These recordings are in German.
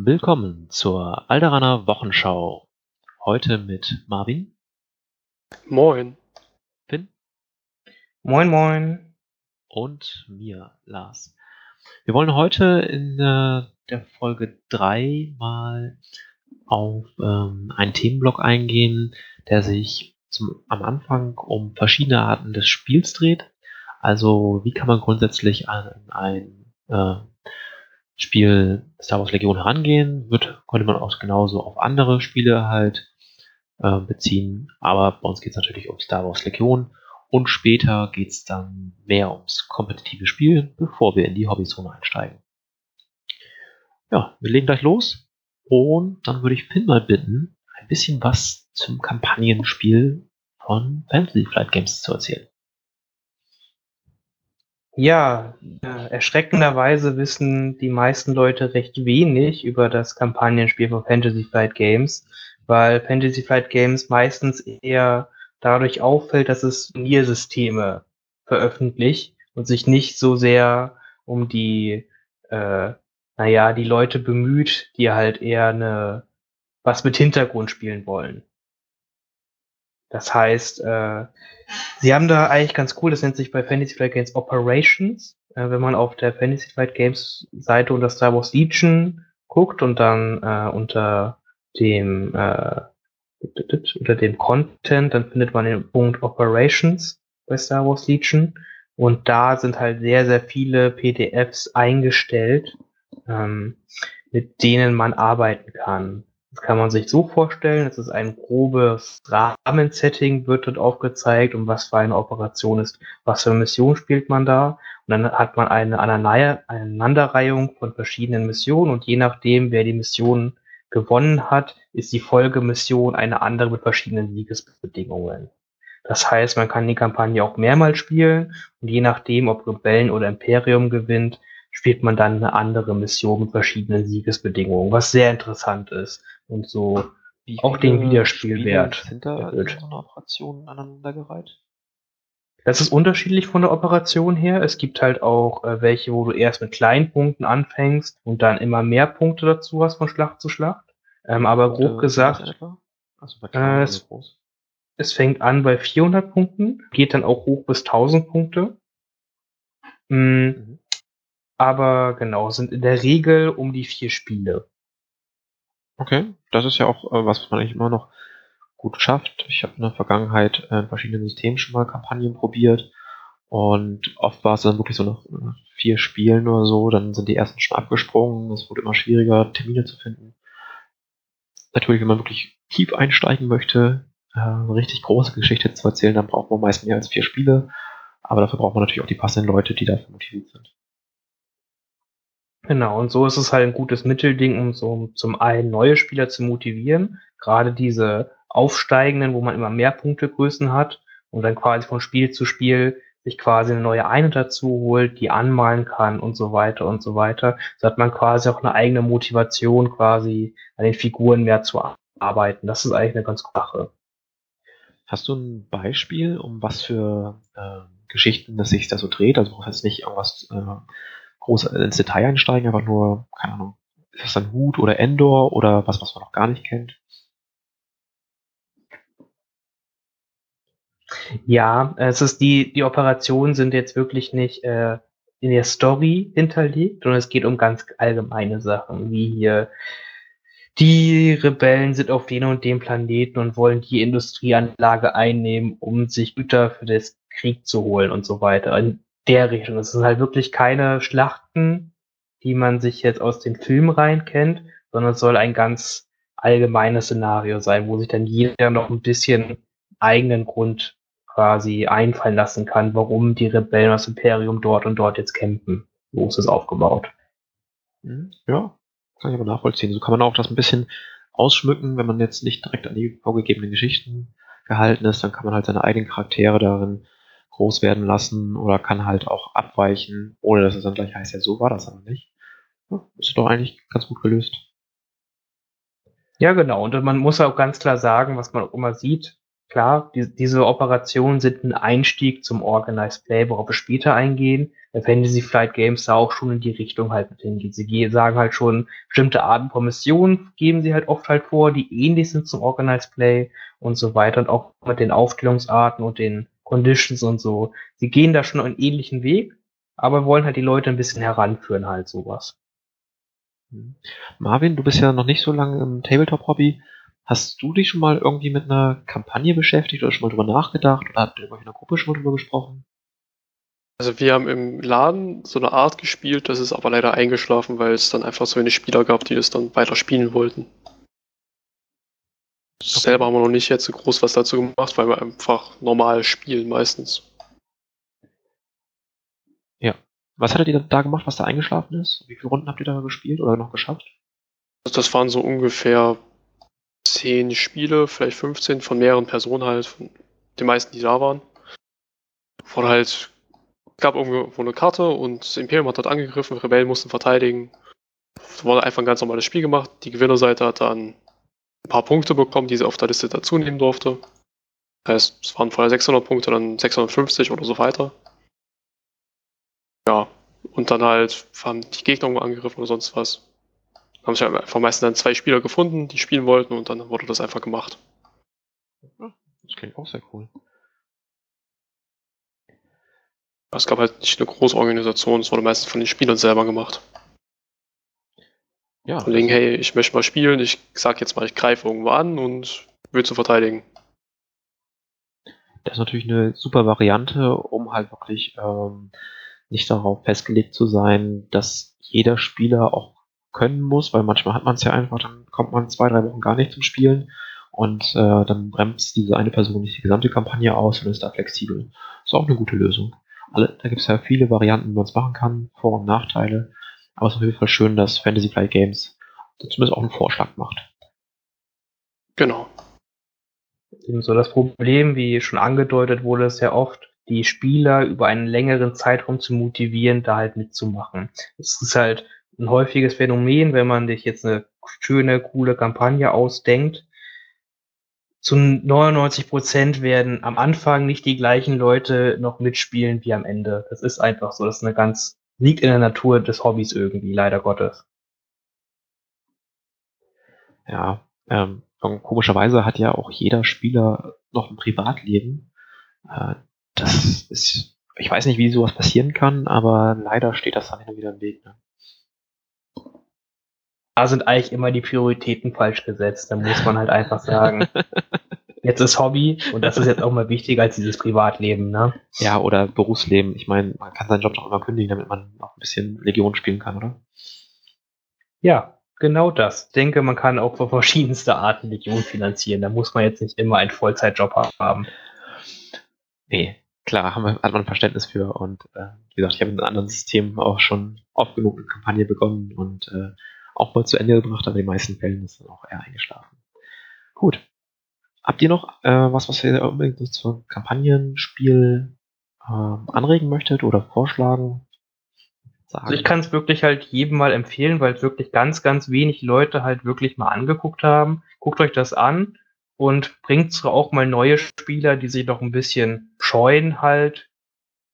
Willkommen zur Alderaner Wochenschau. Heute mit Marvin, Moin. Finn Moin, moin. und mir, Lars. Wir wollen heute in äh, der Folge 3 mal auf ähm, einen Themenblock eingehen, der sich zum, am Anfang um verschiedene Arten des Spiels dreht. Also wie kann man grundsätzlich an ein äh, Spiel Star Wars Legion herangehen, wird, könnte man auch genauso auf andere Spiele halt äh, beziehen. Aber bei uns geht es natürlich um Star Wars Legion und später geht es dann mehr ums kompetitive Spiel, bevor wir in die Hobbyzone einsteigen. Ja, wir legen gleich los und dann würde ich Finn mal bitten, ein bisschen was zum Kampagnenspiel von Fantasy Flight Games zu erzählen. Ja, äh, erschreckenderweise wissen die meisten Leute recht wenig über das Kampagnenspiel von Fantasy Flight Games, weil Fantasy Flight Games meistens eher dadurch auffällt, dass es Turniersysteme veröffentlicht und sich nicht so sehr um die, äh, naja, die Leute bemüht, die halt eher eine, was mit Hintergrund spielen wollen. Das heißt, äh, sie haben da eigentlich ganz cool, das nennt sich bei Fantasy Flight Games Operations. Äh, wenn man auf der Fantasy Flight Games Seite unter Star Wars Legion guckt und dann äh, unter dem äh, unter dem Content, dann findet man den Punkt Operations bei Star Wars Legion. Und da sind halt sehr, sehr viele PDFs eingestellt, ähm, mit denen man arbeiten kann. Kann man sich so vorstellen, es ist ein grobes Rahmensetting, wird dort aufgezeigt, um was für eine Operation ist, was für eine Mission spielt man da. Und dann hat man eine Aneinanderreihung von verschiedenen Missionen und je nachdem, wer die Mission gewonnen hat, ist die Folgemission eine andere mit verschiedenen Siegesbedingungen. Das heißt, man kann die Kampagne auch mehrmals spielen und je nachdem, ob Rebellen oder Imperium gewinnt, spielt man dann eine andere Mission mit verschiedenen Siegesbedingungen, was sehr interessant ist und so Wie auch den Wiederspielwert sind da so einer Operation aneinandergereiht? Das ist unterschiedlich von der Operation her. Es gibt halt auch äh, welche, wo du erst mit kleinen Punkten anfängst und dann immer mehr Punkte dazu hast von Schlacht zu Schlacht. Ähm, aber grob gesagt, sind das etwa? Also Äh, es- es fängt an bei 400 Punkten, geht dann auch hoch bis 1000 Punkte. Mm, Mhm. aber genau, sind in der Regel um die vier Spiele. Okay, das ist ja auch äh, was, was man eigentlich immer noch gut schafft. Ich habe in der Vergangenheit äh, in verschiedenen Systemen schon mal Kampagnen probiert und oft war es dann wirklich so nach vier Spielen oder so, dann sind die ersten schon abgesprungen, es wurde immer schwieriger, Termine zu finden. Natürlich, wenn man wirklich tief einsteigen möchte, äh, eine richtig große Geschichte zu erzählen, dann braucht man meist mehr als vier Spiele, aber dafür braucht man natürlich auch die passenden Leute, die dafür motiviert sind. Genau, und so ist es halt ein gutes Mittelding, um so zum einen neue Spieler zu motivieren, gerade diese aufsteigenden, wo man immer mehr Punktegrößen hat und dann quasi von Spiel zu Spiel sich quasi eine neue Einheit dazu holt, die anmalen kann und so weiter und so weiter. So hat man quasi auch eine eigene Motivation, quasi an den Figuren mehr zu arbeiten. Das ist eigentlich eine ganz gute Sache. Hast du ein Beispiel, um was für äh, Geschichten das sich da so dreht? Also brauchst jetzt nicht irgendwas äh, groß ins Detail einsteigen, einfach nur, keine Ahnung, ist das dann Hut oder Endor oder was, was man noch gar nicht kennt? Ja, es ist die, die Operationen sind jetzt wirklich nicht äh, in der Story hinterlegt, sondern es geht um ganz allgemeine Sachen, wie hier die Rebellen sind auf den und dem Planeten und wollen die Industrieanlage einnehmen, um sich Güter für das Krieg zu holen und so weiter. In der Richtung. Es sind halt wirklich keine Schlachten, die man sich jetzt aus den Filmen rein kennt, sondern es soll ein ganz allgemeines Szenario sein, wo sich dann jeder noch ein bisschen eigenen Grund quasi einfallen lassen kann, warum die Rebellen aus Imperium dort und dort jetzt kämpfen. So ist es aufgebaut. Mhm. Ja, kann ich aber nachvollziehen. So kann man auch das ein bisschen ausschmücken, wenn man jetzt nicht direkt an die vorgegebenen Geschichten gehalten ist, dann kann man halt seine eigenen Charaktere darin groß werden lassen oder kann halt auch abweichen, ohne dass es dann gleich heißt, ja, so war das aber nicht. Ist doch eigentlich ganz gut gelöst. Ja, genau. Und man muss auch ganz klar sagen, was man auch immer sieht, klar, die, diese Operationen sind ein Einstieg zum Organized Play, worauf wir später eingehen. Bei Fantasy Flight Games da auch schon in die Richtung halt mit hingeht. Sie sagen halt schon, bestimmte Arten von Missionen geben sie halt oft halt vor, die ähnlich sind zum Organized Play und so weiter und auch mit den Aufstellungsarten und den Conditions und so. Sie gehen da schon einen ähnlichen Weg, aber wollen halt die Leute ein bisschen heranführen halt sowas. Mhm. Marvin, du bist ja noch nicht so lange im Tabletop-Hobby. Hast du dich schon mal irgendwie mit einer Kampagne beschäftigt oder schon mal drüber nachgedacht oder habt ihr in einer Gruppe schon mal drüber gesprochen? Also wir haben im Laden so eine Art gespielt, das ist aber leider eingeschlafen, weil es dann einfach so wenig Spieler gab, die das dann weiter spielen wollten. Selber haben wir noch nicht jetzt groß was dazu gemacht, weil wir einfach normal spielen meistens. Ja. Was hattet ihr da gemacht, was da eingeschlafen ist? Wie viele Runden habt ihr da gespielt oder noch geschafft? Also das waren so ungefähr zehn Spiele, vielleicht 15 von mehreren Personen halt, von den meisten, die da waren. Wurde halt, gab irgendwo eine Karte und das Imperium hat dort angegriffen, Rebellen mussten verteidigen. Es wurde einfach ein ganz normales Spiel gemacht. Die Gewinnerseite hat dann ein paar Punkte bekommen, die sie auf der Liste dazu nehmen durfte. Das heißt, es waren vorher 600 Punkte, dann 650 oder so weiter. Ja, und dann halt haben die Gegner angegriffen oder sonst was. Haben sich einfach meistens dann zwei Spieler gefunden, die spielen wollten und dann wurde das einfach gemacht. Das klingt auch sehr cool. Es gab halt nicht eine große Organisation, es wurde meistens von den Spielern selber gemacht. Ja. Von wegen, hey, ich möchte mal spielen, ich sag jetzt mal, ich greife irgendwo an und will zu verteidigen. Das ist natürlich eine super Variante, um halt wirklich ähm, nicht darauf festgelegt zu sein, dass jeder Spieler auch können muss, weil manchmal hat man es ja einfach, dann kommt man zwei, drei Wochen gar nicht zum Spielen und äh, dann bremst diese eine Person nicht die gesamte Kampagne aus und ist da flexibel. Ist auch eine gute Lösung. Alle, da gibt es ja viele Varianten, wie man es machen kann, Vor- und Nachteile. Aber es ist auf jeden Fall schön, dass Fantasy Flight Games zumindest auch einen Vorschlag macht. Genau. So das Problem, wie schon angedeutet wurde, ist ja oft, die Spieler über einen längeren Zeitraum zu motivieren, da halt mitzumachen. Es ist halt ein häufiges Phänomen, wenn man sich jetzt eine schöne, coole Kampagne ausdenkt. Zu 99 Prozent werden am Anfang nicht die gleichen Leute noch mitspielen wie am Ende. Das ist einfach so. Das ist eine ganz liegt in der Natur des Hobbys irgendwie, leider Gottes. Ja, ähm, komischerweise hat ja auch jeder Spieler noch ein Privatleben. Äh, das ist, ich weiß nicht, wie sowas passieren kann, aber leider steht das dann immer wieder im Weg. Ne? Da sind eigentlich immer die Prioritäten falsch gesetzt. Da muss man halt einfach sagen, jetzt ist Hobby und das ist jetzt auch mal wichtiger als dieses Privatleben, ne? Ja, oder Berufsleben. Ich meine, man kann seinen Job doch immer kündigen, damit man auch ein bisschen Legion spielen kann, oder? Ja, genau das. Ich denke, man kann auch für verschiedenste Arten Legion finanzieren. Da muss man jetzt nicht immer einen Vollzeitjob haben. Nee, klar, haben wir, hat man Verständnis für. Und äh, wie gesagt, ich habe in anderen Systemen auch schon oft genug eine Kampagne begonnen und äh, auch mal zu Ende gebracht, aber in den meisten Fällen ist dann auch eher eingeschlafen. Gut. Habt ihr noch äh, was, was ihr unbedingt zum Kampagnenspiel äh, anregen möchtet oder vorschlagen? Also ich kann es wirklich halt jedem mal empfehlen, weil wirklich ganz, ganz wenig Leute halt wirklich mal angeguckt haben. Guckt euch das an und bringt auch mal neue Spieler, die sich noch ein bisschen scheuen halt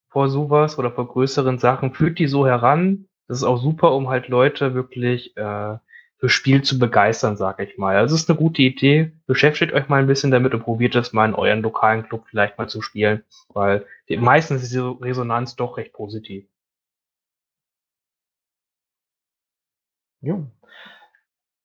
vor sowas oder vor größeren Sachen. Führt die so heran, das ist auch super, um halt Leute wirklich äh, für Spiel zu begeistern, sag ich mal. Also es ist eine gute Idee. Beschäftigt euch mal ein bisschen damit und probiert es mal in euren lokalen Club vielleicht mal zu spielen, weil meistens ist die Resonanz doch recht positiv. Jo.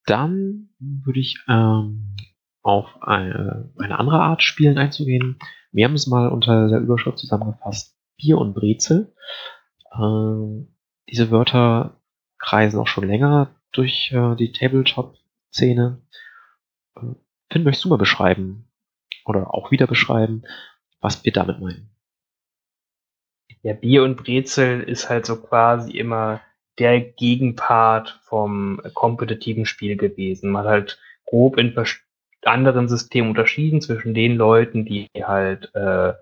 Dann würde ich ähm, auf eine, eine andere Art Spielen einzugehen. Wir haben es mal unter der Überschrift zusammengefasst. Bier und Brezel. Ähm, diese Wörter kreisen auch schon länger durch äh, die Tabletop-Szene. Äh, Finn, möchtest du mal beschreiben oder auch wieder beschreiben, was wir damit meinen? Ja, Bier und Brezel ist halt so quasi immer der Gegenpart vom kompetitiven Spiel gewesen. Man hat halt grob in anderen Systemen unterschieden zwischen den Leuten, die halt äh,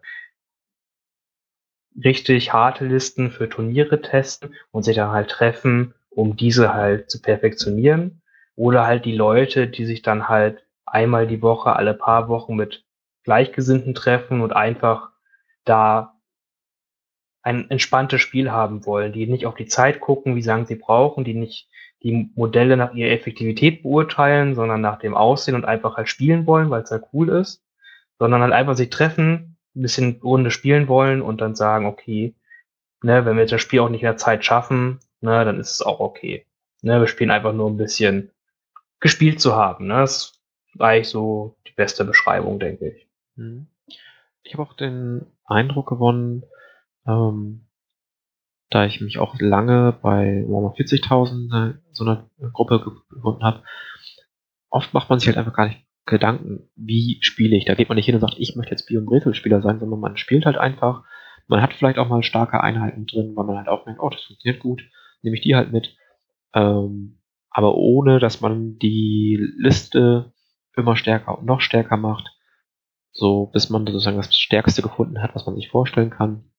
richtig harte Listen für Turniere testen und sich dann halt treffen, um diese halt zu perfektionieren. Oder halt die Leute, die sich dann halt einmal die Woche, alle paar Wochen mit Gleichgesinnten treffen und einfach da ein entspanntes Spiel haben wollen, die nicht auf die Zeit gucken, wie lange sie brauchen, die nicht die Modelle nach ihrer Effektivität beurteilen, sondern nach dem Aussehen und einfach halt spielen wollen, weil es halt cool ist, sondern halt einfach sich treffen, ein bisschen Runde spielen wollen und dann sagen, okay, ne, wenn wir das Spiel auch nicht in der Zeit schaffen, ne, dann ist es auch okay. Ne, wir spielen einfach nur ein bisschen gespielt zu haben. Ne? Das ist eigentlich so die beste Beschreibung, denke ich. Mhm. Ich habe auch den Eindruck gewonnen, ähm, da ich mich auch lange bei Warhammer 40.000 äh, so einer Gruppe gefunden habe, oft macht man sich halt einfach gar nicht Gedanken, wie spiele ich. Da geht man nicht hin und sagt, ich möchte jetzt und Brezel-Spieler sein, sondern man spielt halt einfach. Man hat vielleicht auch mal starke Einheiten drin, weil man halt auch merkt, oh, das funktioniert gut, nehme ich die halt mit. Ähm, aber ohne, dass man die Liste immer stärker und noch stärker macht, so bis man sozusagen das Stärkste gefunden hat, was man sich vorstellen kann.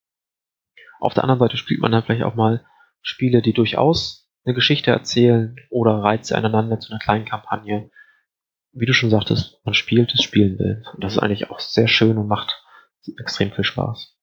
Auf der anderen Seite spielt man dann vielleicht auch mal Spiele, die durchaus eine Geschichte erzählen oder Reize aneinander zu einer kleinen Kampagne. Wie du schon sagtest, man spielt das Spielen will. Und das ist eigentlich auch sehr schön und macht extrem viel Spaß.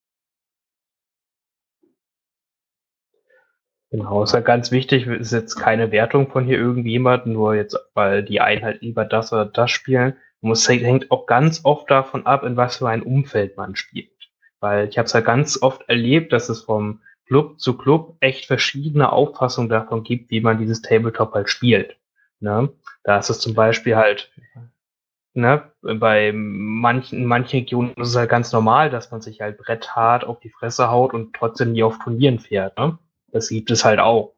Genau, ist ja ganz wichtig, ist jetzt keine Wertung von hier irgendjemand, nur jetzt, weil die einen halt lieber das oder das spielen. Es hängt auch ganz oft davon ab, in was für ein Umfeld man spielt. Weil ich habe es ja ganz oft erlebt, dass es vom Club zu Club echt verschiedene Auffassungen davon gibt, wie man dieses Tabletop halt spielt. Ne? Da ist es zum Beispiel halt, ne, bei manchen, in manchen Regionen ist es halt ganz normal, dass man sich halt bretthart auf die Fresse haut und trotzdem nie auf Turnieren fährt. Ne? Das gibt es halt auch.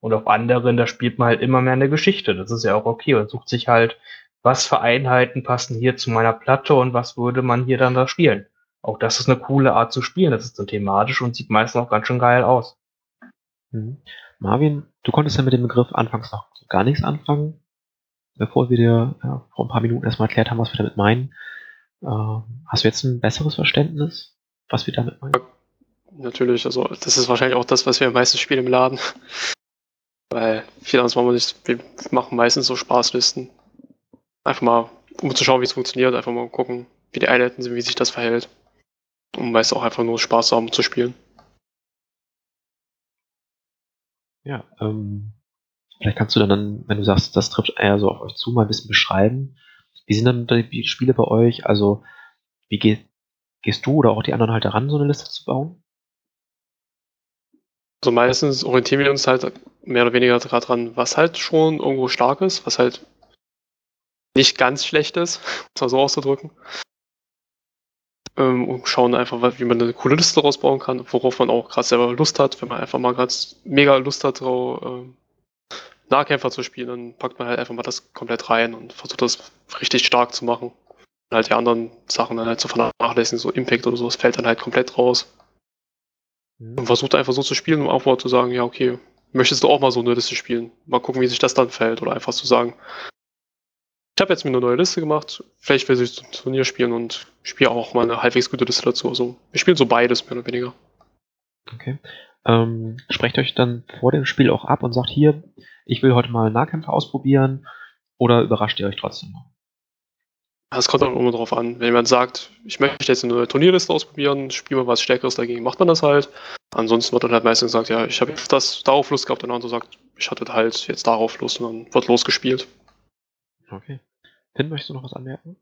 Und auf anderen, da spielt man halt immer mehr eine Geschichte. Das ist ja auch okay. Und sucht sich halt, was für Einheiten passen hier zu meiner Platte und was würde man hier dann da spielen. Auch das ist eine coole Art zu spielen. Das ist dann thematisch und sieht meistens auch ganz schön geil aus. Mhm. Marvin, du konntest ja mit dem Begriff anfangs noch gar nichts anfangen, bevor wir dir ja, vor ein paar Minuten erstmal erklärt haben, was wir damit meinen. Äh, hast du jetzt ein besseres Verständnis, was wir damit meinen? Natürlich, also das ist wahrscheinlich auch das, was wir am meisten spielen im Laden. Weil viel anderes machen wir nicht. Wir machen meistens so Spaßlisten. Einfach mal, um zu schauen, wie es funktioniert, einfach mal gucken, wie die Einheiten sind, wie sich das verhält. Um meist auch einfach nur Spaß haben zu spielen. Ja, ähm, vielleicht kannst du dann, wenn du sagst, das trifft eher so auf euch zu, mal ein bisschen beschreiben. Wie sind dann die Spiele bei euch? Also, wie geh, gehst du oder auch die anderen halt daran, so eine Liste zu bauen? Also meistens orientieren wir uns halt mehr oder weniger daran, was halt schon irgendwo stark ist, was halt nicht ganz schlecht ist, um es mal so auszudrücken. Ähm, und schauen einfach, wie man eine coole Liste daraus bauen kann, worauf man auch gerade selber Lust hat. Wenn man einfach mal ganz mega Lust hat, drauf, ähm, Nahkämpfer zu spielen, dann packt man halt einfach mal das komplett rein und versucht das richtig stark zu machen. Und halt die anderen Sachen dann halt zu vernachlässigen, so Impact oder so, das fällt dann halt komplett raus. Mhm. Und versucht einfach so zu spielen, um auch mal zu sagen, ja, okay, möchtest du auch mal so eine Liste spielen? Mal gucken, wie sich das dann fällt. Oder einfach zu sagen, ich habe jetzt mir eine neue Liste gemacht, vielleicht will ich zum Turnier spielen und spiele auch mal eine halbwegs gute Liste dazu. Also wir spielen so beides, mehr oder weniger. Okay. Ähm, sprecht euch dann vor dem Spiel auch ab und sagt hier, ich will heute mal Nahkämpfer ausprobieren oder überrascht ihr euch trotzdem noch? Es kommt auch immer darauf an. Wenn jemand sagt, ich möchte jetzt eine Turnierliste ausprobieren, spielen wir was Stärkeres dagegen, macht man das halt. Ansonsten wird dann halt meistens gesagt, ja, ich habe jetzt das darauf Lust gehabt und der andere sagt, ich hatte halt jetzt darauf Lust und dann wird losgespielt. Okay. Finn, möchtest du noch was anmerken?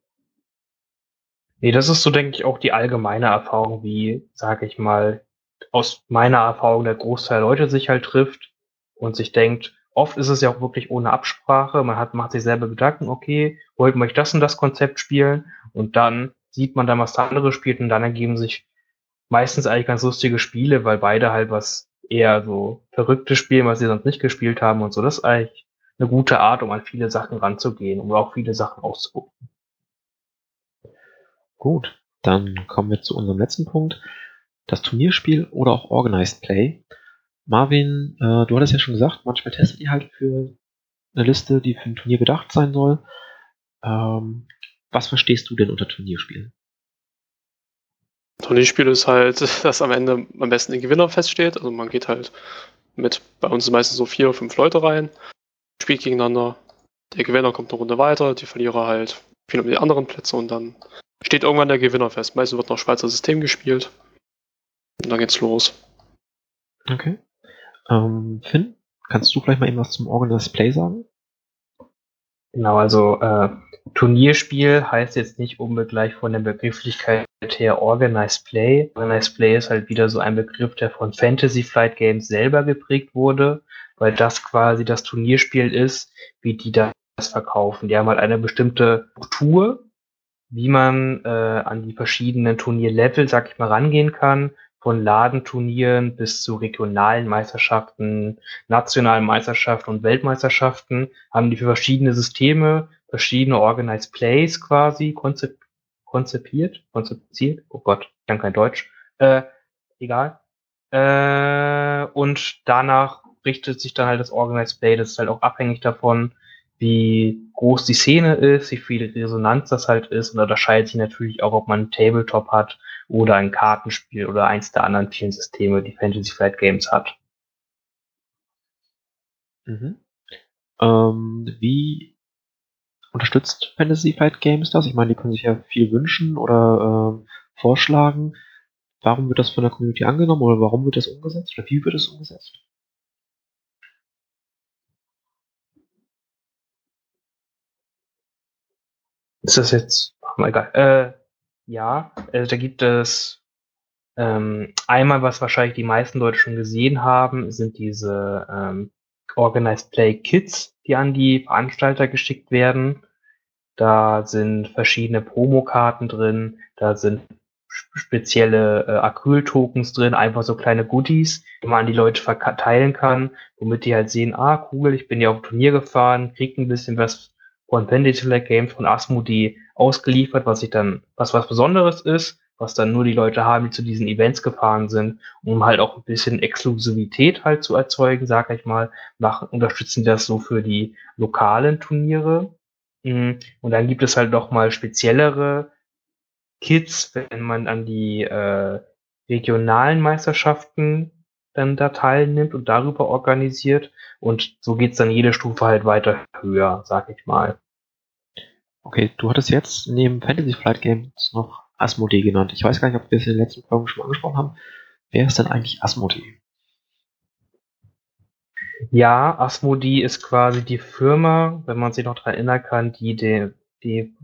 Nee, das ist so, denke ich, auch die allgemeine Erfahrung, wie, sage ich mal, aus meiner Erfahrung der Großteil Leute sich halt trifft und sich denkt, oft ist es ja auch wirklich ohne Absprache. Man hat, macht sich selber Gedanken, okay, wollte man das und das Konzept spielen? Und dann sieht man dann, was der andere spielt und dann ergeben sich meistens eigentlich ganz lustige Spiele, weil beide halt was eher so verrückte spielen, was sie sonst nicht gespielt haben und so. Das ist eigentlich eine gute Art, um an viele Sachen ranzugehen, um auch viele Sachen auszugucken. Gut, dann kommen wir zu unserem letzten Punkt. Das Turnierspiel oder auch Organized Play. Marvin, äh, du hattest ja schon gesagt, manchmal testet ihr halt für eine Liste, die für ein Turnier gedacht sein soll. Ähm, was verstehst du denn unter Turnierspielen? Turnierspiel ist halt, dass am Ende am besten ein Gewinner feststeht. Also man geht halt mit, bei uns meistens so vier, fünf Leute rein, spielt gegeneinander. Der Gewinner kommt eine Runde weiter, die Verlierer halt viel um die anderen Plätze und dann steht irgendwann der Gewinner fest. Meistens wird noch Schweizer System gespielt. Und dann geht's los. Okay. Ähm, Finn, kannst du vielleicht mal eben was zum Organized Play sagen? Genau, also äh, Turnierspiel heißt jetzt nicht unbedingt gleich von der Begrifflichkeit her Organized Play. Organized Play ist halt wieder so ein Begriff, der von Fantasy Flight Games selber geprägt wurde, weil das quasi das Turnierspiel ist, wie die das verkaufen. Die haben halt eine bestimmte Struktur, wie man äh, an die verschiedenen Turnierlevel, sag ich mal, rangehen kann von Ladenturnieren bis zu regionalen Meisterschaften, nationalen Meisterschaften und Weltmeisterschaften haben die für verschiedene Systeme, verschiedene Organized Plays quasi konzep konzipiert, konzipiert, oh Gott, ich kann kein Deutsch, äh, egal. Äh, und danach richtet sich dann halt das Organized Play, das ist halt auch abhängig davon, wie groß die Szene ist, wie viel Resonanz das halt ist. Und unterscheidet sich natürlich auch, ob man einen Tabletop hat oder ein Kartenspiel oder eins der anderen vielen Systeme, die Fantasy Flight Games hat. Mhm. Ähm, wie unterstützt Fantasy Flight Games das? Ich meine, die können sich ja viel wünschen oder äh, vorschlagen. Warum wird das von der Community angenommen oder warum wird das umgesetzt oder wie wird es umgesetzt? Ist das jetzt, oh egal, äh, ja, also da gibt es ähm, einmal, was wahrscheinlich die meisten Leute schon gesehen haben, sind diese ähm, Organized Play Kits, die an die Veranstalter geschickt werden. Da sind verschiedene Promokarten drin, da sind spezielle äh, Acryl-Tokens drin, einfach so kleine Goodies, die man an die Leute verteilen kann, womit die halt sehen, ah cool, ich bin ja auf Turnier gefahren, krieg ein bisschen was von Pendulum Games von Asmodee ausgeliefert, was sich dann, was was Besonderes ist, was dann nur die Leute haben, die zu diesen Events gefahren sind, um halt auch ein bisschen Exklusivität halt zu erzeugen, sag ich mal, machen, unterstützen das so für die lokalen Turniere. Mhm. Und dann gibt es halt noch mal speziellere Kits, wenn man an die äh, regionalen Meisterschaften dann da teilnimmt und darüber organisiert. Und so geht's dann jede Stufe halt weiter höher, sag ich mal. Okay, du hattest jetzt neben Fantasy Flight Games noch Asmodee genannt. Ich weiß gar nicht, ob wir es in den letzten Folgen schon angesprochen haben. Wer ist denn eigentlich Asmodee? Ja, Asmodee ist quasi die Firma, wenn man sich noch daran erinnern kann, die den, die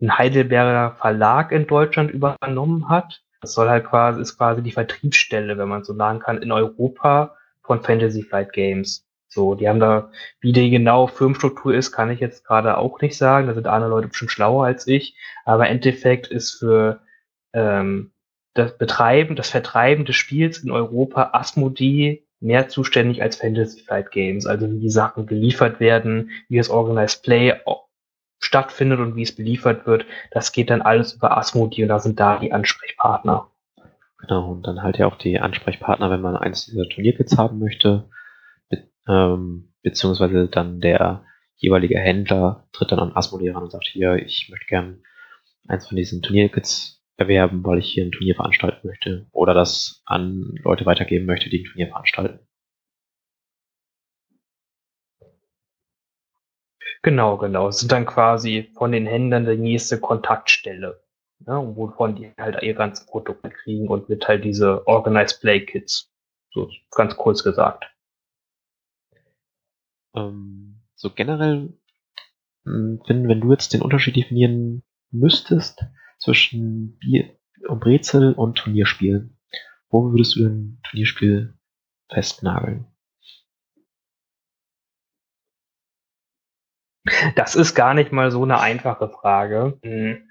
den Heidelberger Verlag in Deutschland übernommen hat. Das soll halt quasi, ist quasi die Vertriebsstelle, wenn man so sagen kann, in Europa von Fantasy Flight Games. So, die haben da, wie die genaue Firmenstruktur ist, kann ich jetzt gerade auch nicht sagen. Da sind andere Leute bestimmt schlauer als ich. Aber im Endeffekt ist für ähm, das Betreiben, das Vertreiben des Spiels in Europa Asmodee mehr zuständig als Fantasy Flight Games. Also wie die Sachen geliefert werden, wie das Organized Play stattfindet und wie es beliefert wird, das geht dann alles über Asmodee und da sind da die Ansprechpartner. Genau, und dann halt ja auch die Ansprechpartner, wenn man eins dieser Turnierkits haben möchte, ähm, beziehungsweise dann der jeweilige Händler tritt dann an Asmodee ran und sagt, hier, ich möchte gern eins von diesen Turnierkits erwerben, weil ich hier ein Turnier veranstalten möchte oder das an Leute weitergeben möchte, die ein Turnier veranstalten. Genau, genau. Es sind dann quasi von den Händlern die nächste Kontaktstelle, ne, wovon die halt ihre ganzen Produkte kriegen und mit halt diese Organized Play Kits. So ganz kurz gesagt. Ähm, so generell, hm, Finn, wenn du jetzt den Unterschied definieren müsstest zwischen Bier und Brezel und Turnierspielen, wo würdest du ein Turnierspiel festnageln? Das ist gar nicht mal so eine einfache Frage. Mhm.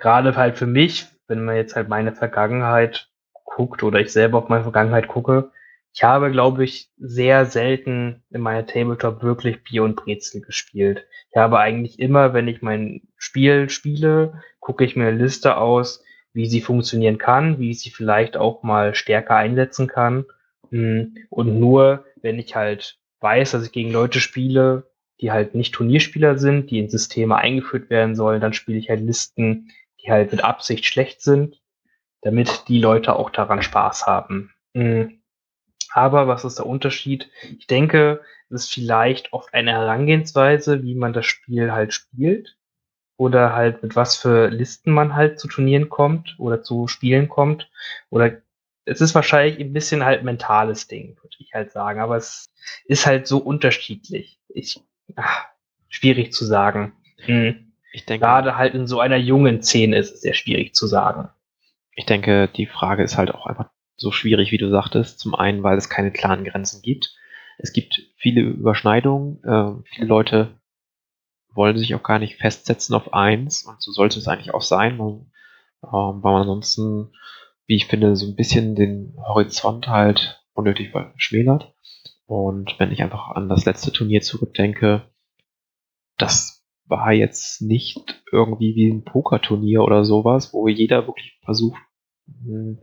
Gerade halt für mich, wenn man jetzt halt meine Vergangenheit guckt oder ich selber auf meine Vergangenheit gucke, ich habe, glaube ich, sehr selten in meiner Tabletop wirklich Bier und Brezel gespielt. Ich habe eigentlich immer, wenn ich mein Spiel spiele, gucke ich mir eine Liste aus, wie sie funktionieren kann, wie ich sie vielleicht auch mal stärker einsetzen kann. Mhm. Und nur, wenn ich halt weiß, dass ich gegen Leute spiele, die halt nicht Turnierspieler sind, die in Systeme eingeführt werden sollen, dann spiele ich halt Listen, die halt mit Absicht schlecht sind, damit die Leute auch daran Spaß haben. Mhm. Aber was ist der Unterschied? Ich denke, es ist vielleicht oft eine Herangehensweise, wie man das Spiel halt spielt oder halt mit was für Listen man halt zu Turnieren kommt oder zu Spielen kommt. Oder es ist wahrscheinlich ein bisschen halt mentales Ding, würde ich halt sagen. Aber es ist halt so unterschiedlich. Ich, ach, schwierig zu sagen. Hm. Ich denke, Gerade halt in so einer jungen Szene ist es sehr schwierig zu sagen. ich denke, die Frage ist halt auch einfach so schwierig, wie du sagtest. Zum einen, weil es keine klaren Grenzen gibt. Es gibt viele Überschneidungen. Äh, viele Leute wollen sich auch gar nicht festsetzen auf eins. Und so sollte es eigentlich auch sein, weil, ähm, weil man ansonsten, wie ich finde, so ein bisschen den Horizont halt unnötig verschmälert. Und wenn ich einfach an das letzte Turnier zurückdenke, das war jetzt nicht irgendwie wie ein Pokerturnier oder sowas, wo jeder wirklich versucht, mh,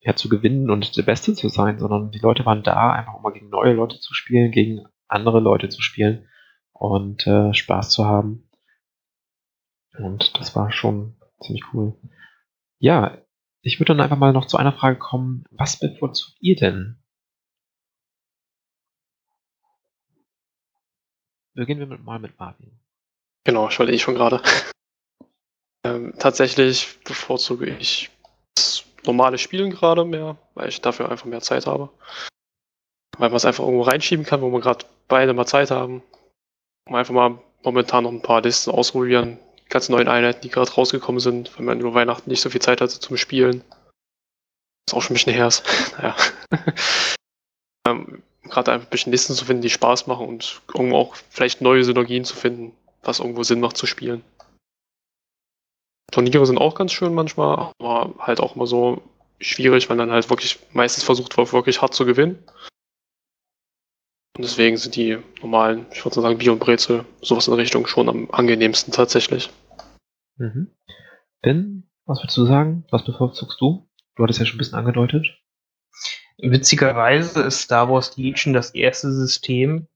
ja, zu gewinnen und der Beste zu sein, sondern die Leute waren da, einfach um mal gegen neue Leute zu spielen, gegen andere Leute zu spielen und äh, Spaß zu haben. Und das war schon ziemlich cool. Ja, ich würde dann einfach mal noch zu einer Frage kommen. Was bevorzugt ihr denn? Beginnen wir mit, mal mit Marvin. Genau, ich wollte eh schon gerade. ähm, tatsächlich bevorzuge ich normale Spielen gerade mehr, weil ich dafür einfach mehr Zeit habe. Weil man es einfach irgendwo reinschieben kann, wo wir gerade beide mal Zeit haben. Um einfach mal momentan noch ein paar Listen ausprobieren. Ganzen neuen Einheiten, die gerade rausgekommen sind, wenn man über Weihnachten nicht so viel Zeit hatte zum Spielen. Was auch schon ein bisschen her ist. naja. ähm, gerade einfach ein bisschen Listen zu finden, die Spaß machen und irgendwo auch vielleicht neue Synergien zu finden, was irgendwo Sinn macht zu spielen. Turniere sind auch ganz schön manchmal, aber halt auch immer so schwierig, weil dann halt wirklich meistens versucht wird, wirklich hart zu gewinnen. Und deswegen sind die normalen, ich würde sagen, Bier und Brezel, sowas in der Richtung schon am angenehmsten tatsächlich. Mhm. Ben, was würdest du sagen? Was bevorzugst du? Du hattest ja schon ein bisschen angedeutet. Witzigerweise ist Star Wars Legion das erste System,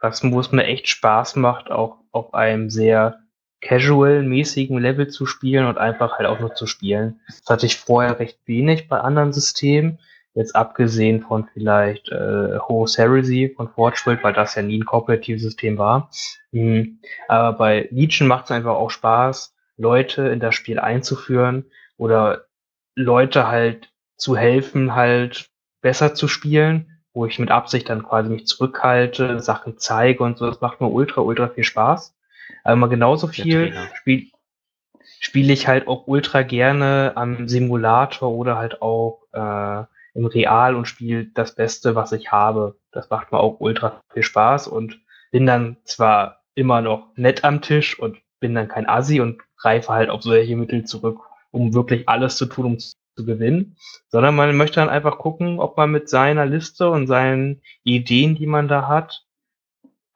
was, wo es mir echt Spaß macht, auch auf einem sehr casual-mäßigen Level zu spielen und einfach halt auch nur zu spielen. Das hatte ich vorher recht wenig bei anderen Systemen. Jetzt abgesehen von vielleicht äh, Horus Heresy von Forgeworld, weil das ja nie ein kooperatives System war. Mhm. Aber bei Legion macht es einfach auch Spaß, Leute in das Spiel einzuführen oder Leute halt zu helfen, halt besser zu spielen, wo ich mit Absicht dann quasi mich zurückhalte, Sachen zeige und so. Das macht mir ultra, ultra viel Spaß. Aber genauso viel spiele spiele ich halt auch ultra gerne am Simulator oder halt auch äh, im Real und spiele das Beste, was ich habe. Das macht mir auch ultra viel Spaß und bin dann zwar immer noch nett am Tisch und bin dann kein Assi und greife halt auf solche Mittel zurück, um wirklich alles zu tun, um zu gewinnen, sondern man möchte dann einfach gucken, ob man mit seiner Liste und seinen Ideen, die man da hat,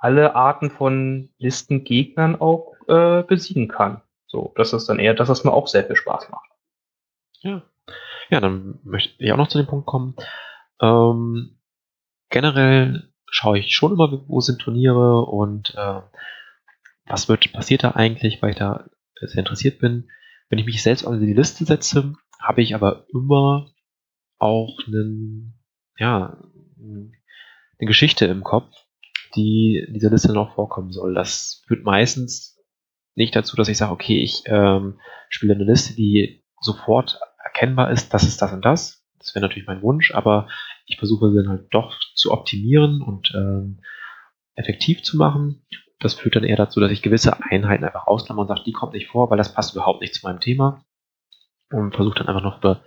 alle Arten von Listengegnern auch äh, besiegen kann. So, das ist dann eher das, was mir auch sehr viel Spaß macht. Ja. Ja, dann möchte ich auch noch zu dem Punkt kommen. Ähm, generell schaue ich schon immer, wo sind Turniere und äh, was wird passiert da eigentlich, weil ich da sehr interessiert bin. Wenn ich mich selbst an die Liste setze, habe ich aber immer auch einen, ja, eine Geschichte im Kopf, die dieser Liste noch vorkommen soll. Das führt meistens nicht dazu, dass ich sage, okay, ich ähm, spiele eine Liste, die sofort erkennbar ist, das ist das und das. Das wäre natürlich mein Wunsch, aber ich versuche sie dann halt doch zu optimieren und ähm, effektiv zu machen. Das führt dann eher dazu, dass ich gewisse Einheiten einfach ausklammere und sage, die kommt nicht vor, weil das passt überhaupt nicht zu meinem Thema. Und versuche dann einfach noch über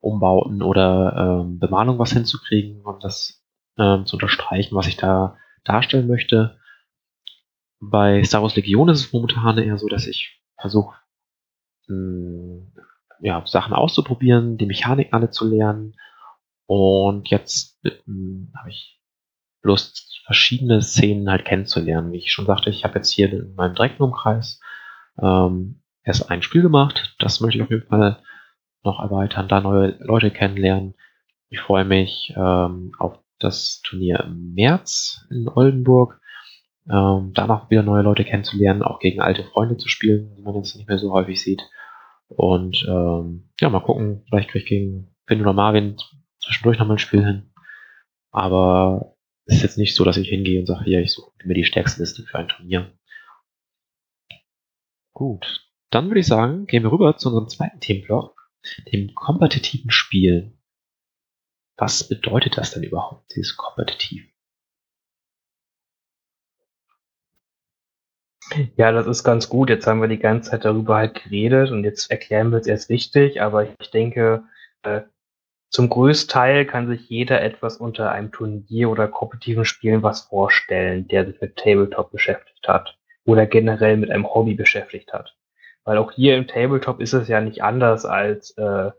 Umbauten oder ähm, Bemalung was hinzukriegen, um das ähm, zu unterstreichen, was ich da darstellen möchte. Bei Star Wars Legion ist es momentan eher so, dass ich versuche, ja, Sachen auszuprobieren, die Mechanik alle zu lernen. Und jetzt ähm, habe ich Lust, verschiedene Szenen halt kennenzulernen. Wie ich schon sagte, ich habe jetzt hier in meinem direkten Umkreis ähm, erst ein Spiel gemacht. Das möchte ich auf jeden Fall noch erweitern, da neue Leute kennenlernen. Ich freue mich ähm, auf das Turnier im März in Oldenburg. Ähm, da noch wieder neue Leute kennenzulernen, auch gegen alte Freunde zu spielen, die man jetzt nicht mehr so häufig sieht. Und ähm, ja, mal gucken, vielleicht kriege ich gegen Finn oder Marvin zwischendurch nochmal ein Spiel hin. Aber es ist jetzt nicht so, dass ich hingehe und sage, ja, ich suche mir die stärkste Liste für ein Turnier. Gut. Dann würde ich sagen, gehen wir rüber zu unserem zweiten Themenblock, dem kompetitiven Spiel. Was bedeutet das denn überhaupt, dieses kompetitiv? Ja, das ist ganz gut. Jetzt haben wir die ganze Zeit darüber halt geredet und jetzt erklären wir es erst richtig, aber ich denke, äh, zum größten Teil kann sich jeder etwas unter einem Turnier oder kompetitiven Spielen was vorstellen, der sich mit Tabletop beschäftigt hat oder generell mit einem Hobby beschäftigt hat. Weil auch hier im Tabletop ist es ja nicht anders als äh,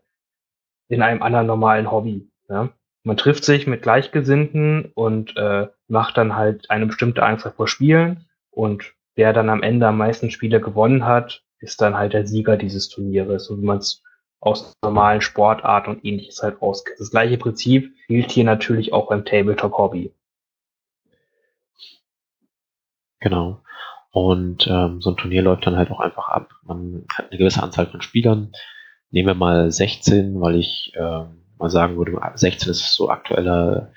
in einem anderen normalen Hobby. Ja? Man trifft sich mit Gleichgesinnten und äh, macht dann halt eine bestimmte Anzahl vor Spielen und wer dann am Ende am meisten Spiele gewonnen hat, ist dann halt der Sieger dieses Turnieres, so wie man es aus normalen Sportarten und ähnliches halt auskennt. Das gleiche Prinzip gilt hier natürlich auch beim Tabletop-Hobby. Genau. Und ähm, so ein Turnier läuft dann halt auch einfach ab. Man hat eine gewisse Anzahl von Spielern. Nehmen wir mal 16, weil ich äh, mal sagen würde, 16 ist so aktueller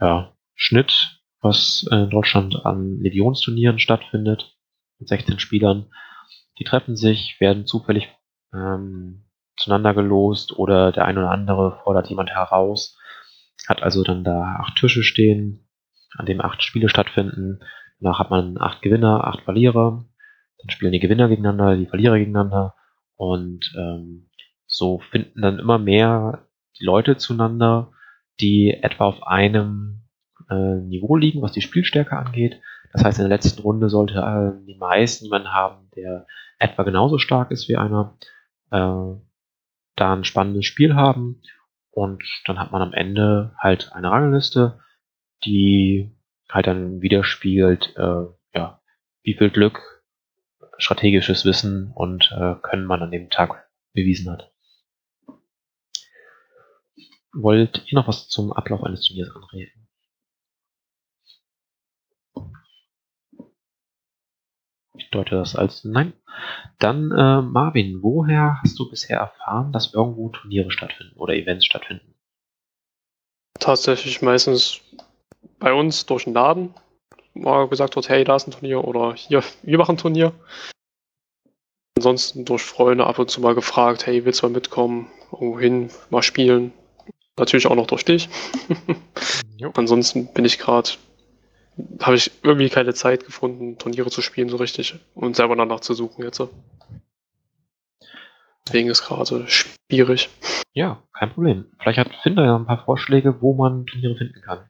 ja, Schnitt, was in Deutschland an Legionsturnieren stattfindet. Mit 16 Spielern. Die treffen sich, werden zufällig ähm, zueinander gelost oder der ein oder andere fordert jemand heraus, hat also dann da acht Tische stehen, an dem acht Spiele stattfinden. Danach hat man acht Gewinner, acht Verlierer. Dann spielen die Gewinner gegeneinander, die Verlierer gegeneinander. Und ähm, so finden dann immer mehr die Leute zueinander, die etwa auf einem äh, Niveau liegen, was die Spielstärke angeht. Das heißt, in der letzten Runde sollte äh, die meisten jemanden haben, der etwa genauso stark ist wie einer. Äh, da ein spannendes Spiel haben und dann hat man am Ende halt eine Rangliste, die halt dann widerspiegelt, äh, ja, wie viel Glück, strategisches Wissen und äh, Können man an dem Tag bewiesen hat. Wollt ihr noch was zum Ablauf eines Turniers anreden? Ich deute das als Nein. Dann, äh, Marvin, woher hast du bisher erfahren, dass irgendwo Turniere stattfinden oder Events stattfinden? Tatsächlich meistens bei uns durch den Laden. Mal gesagt wird, hey, da ist ein Turnier oder hier, wir machen ein Turnier. Ansonsten durch Freunde ab und zu mal gefragt, hey, willst du mal mitkommen, irgendwo hin, mal spielen. Natürlich auch noch durch dich. Ansonsten bin ich gerade habe ich irgendwie keine Zeit gefunden, Turniere zu spielen so richtig und selber danach zu suchen jetzt. Deswegen ist gerade schwierig. Ja, kein Problem. Vielleicht hat Finder ja ein paar Vorschläge, wo man Turniere finden kann.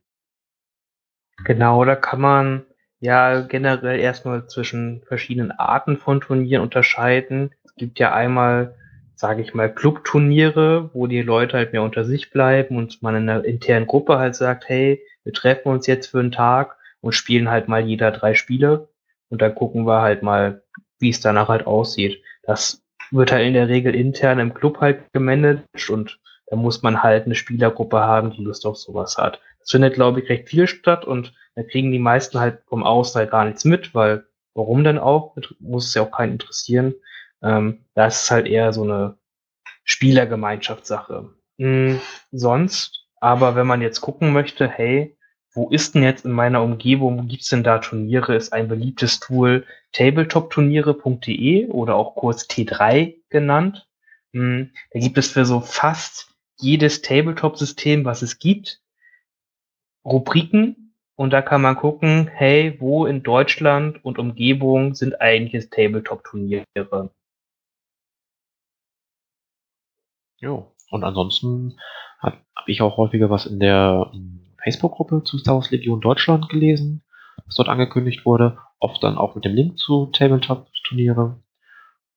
Genau, da kann man ja generell erstmal zwischen verschiedenen Arten von Turnieren unterscheiden. Es gibt ja einmal, sage ich mal, Clubturniere, wo die Leute halt mehr unter sich bleiben und man in einer internen Gruppe halt sagt, hey, wir treffen uns jetzt für einen Tag und spielen halt mal jeder drei Spiele und dann gucken wir halt mal, wie es danach halt aussieht. Das wird halt in der Regel intern im Club halt gemanagt und da muss man halt eine Spielergruppe haben, die Lust auf sowas hat. Das findet, glaube ich, recht viel statt und da kriegen die meisten halt vom Aus halt gar nichts mit, weil warum denn auch? Muss es ja auch keinen interessieren. Ähm, da ist es halt eher so eine Spielergemeinschaftssache. Mhm, sonst, aber wenn man jetzt gucken möchte, hey, wo ist denn jetzt in meiner Umgebung, wo gibt's denn da Turniere, ist ein beliebtes Tool tabletopturniere.de oder auch kurz T3 genannt. Hm, da gibt es für so fast jedes Tabletop-System, was es gibt, Rubriken und da kann man gucken, hey, wo in Deutschland und Umgebung sind eigentlich Tabletop-Turniere? Jo, und ansonsten habe hab ich auch häufiger was in der Facebook-Gruppe zu Star Wars Legion Deutschland gelesen, was dort angekündigt wurde. Oft dann auch mit dem Link zu Tabletop-Turniere.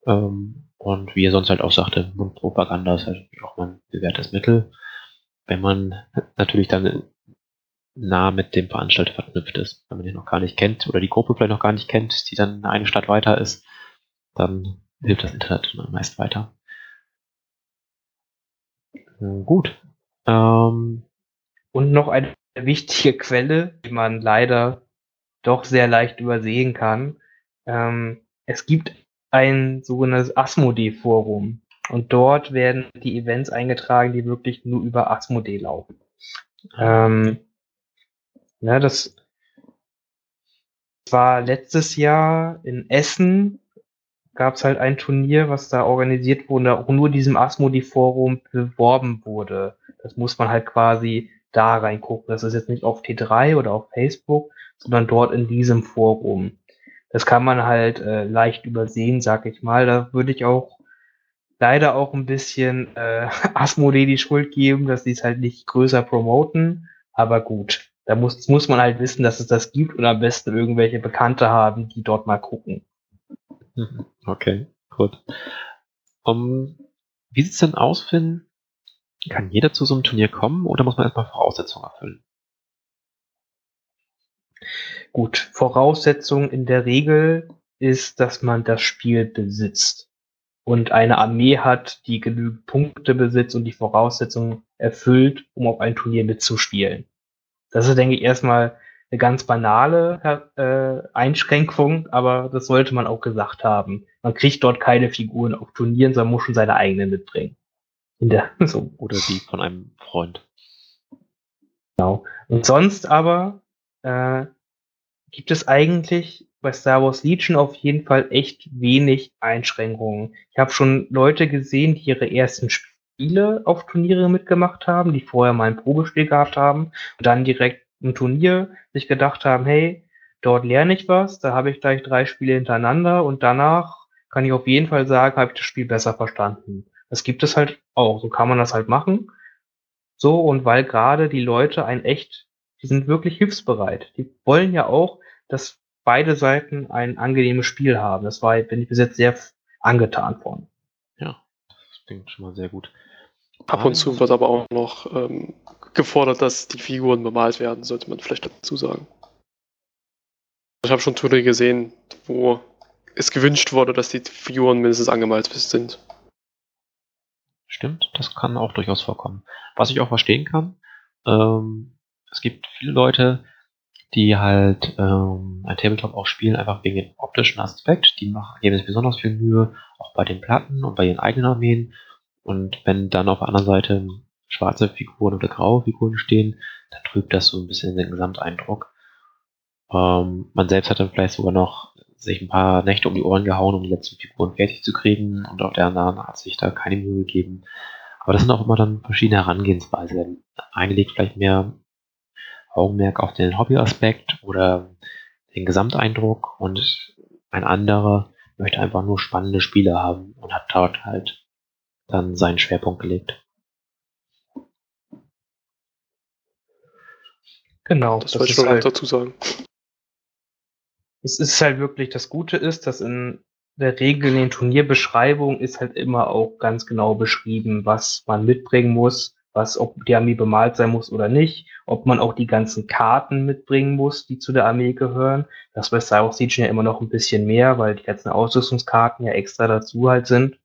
Ähm, und wie er sonst halt auch sagte, Mundpropaganda ist halt auch mal ein bewährtes Mittel, wenn man natürlich dann nah mit dem Veranstalter verknüpft ist. Wenn man den noch gar nicht kennt oder die Gruppe vielleicht noch gar nicht kennt, die dann eine Stadt weiter ist, dann hilft das Internet meist weiter. Gut. Ähm, und noch eine wichtige Quelle, die man leider doch sehr leicht übersehen kann. Ähm, es gibt ein sogenanntes Asmodee-Forum und dort werden die Events eingetragen, die wirklich nur über Asmodee laufen. Ähm, ja, das war letztes Jahr in Essen gab es halt ein Turnier, was da organisiert wurde, auch nur diesem Asmodi-Forum beworben wurde. Das muss man halt quasi da reingucken. Das ist jetzt nicht auf T3 oder auf Facebook, sondern dort in diesem Forum. Das kann man halt äh, leicht übersehen, sag ich mal. Da würde ich auch leider auch ein bisschen äh, Asmodee die Schuld geben, dass die es halt nicht größer promoten. Aber gut, da muss, muss man halt wissen, dass es das gibt und am besten irgendwelche Bekannte haben, die dort mal gucken. Mhm. Okay, gut. Um, wie sieht's denn aus, Finn? Kann jeder zu so einem Turnier kommen oder muss man erstmal Voraussetzungen erfüllen? Gut, Voraussetzung in der Regel ist, dass man das Spiel besitzt und eine Armee hat, die genügend Punkte besitzt und die Voraussetzungen erfüllt, um auf ein Turnier mitzuspielen. Das ist, denke ich, erstmal eine ganz banale äh, Einschränkung, aber das sollte man auch gesagt haben. Man kriegt dort keine Figuren auf Turnieren, sondern muss schon seine eigenen mitbringen. In der, so. Oder die von einem Freund. Genau. Und sonst aber äh, gibt es eigentlich bei Star Wars Legion auf jeden Fall echt wenig Einschränkungen. Ich habe schon Leute gesehen, die ihre ersten Spiele auf Turniere mitgemacht haben, die vorher mal ein Probespiel gehabt haben und dann direkt ein Turnier sich gedacht haben, hey, dort lerne ich was, da habe ich gleich drei Spiele hintereinander und danach kann ich auf jeden Fall sagen, habe ich das Spiel besser verstanden. Das gibt es halt auch, so kann man das halt machen. So, und weil gerade die Leute ein echt, die sind wirklich hilfsbereit. Die wollen ja auch, dass beide Seiten ein angenehmes Spiel haben. Das war, bin ich bis jetzt sehr angetan von. Ja, das klingt schon mal sehr gut. Ab und zu wird aber auch noch ähm, gefordert, dass die Figuren bemalt werden, sollte man vielleicht dazu sagen. Ich habe schon Turniere gesehen, wo es gewünscht wurde, dass die Figuren mindestens angemalt sind. Stimmt, das kann auch durchaus vorkommen. Was ich auch verstehen kann, ähm, es gibt viele Leute, die halt ähm, ein Tabletop auch spielen, einfach wegen dem optischen Aspekt. Die machen, geben sich besonders viel Mühe, auch bei den Platten und bei ihren eigenen Armeen. Und wenn dann auf der anderen Seite schwarze Figuren oder graue Figuren stehen, dann trübt das so ein bisschen den Gesamteindruck. Ähm, man selbst hat dann vielleicht sogar noch sich ein paar Nächte um die Ohren gehauen, um die letzten Figuren fertig zu kriegen und auch der andere hat sich da keine Mühe gegeben. Aber das sind auch immer dann verschiedene Herangehensweisen. Eine legt vielleicht mehr Augenmerk auf den Hobbyaspekt oder den Gesamteindruck und ein anderer möchte einfach nur spannende Spiele haben und hat dort halt dann seinen Schwerpunkt gelegt. Genau, das, das wollte ich noch halt, dazu sagen. Es ist halt wirklich, das Gute ist, dass in der Regel in den Turnierbeschreibungen ist halt immer auch ganz genau beschrieben, was man mitbringen muss, was, ob die Armee bemalt sein muss oder nicht, ob man auch die ganzen Karten mitbringen muss, die zu der Armee gehören. Das bei Star Wars Legion ja immer noch ein bisschen mehr, weil die ganzen Ausrüstungskarten ja extra dazu halt sind.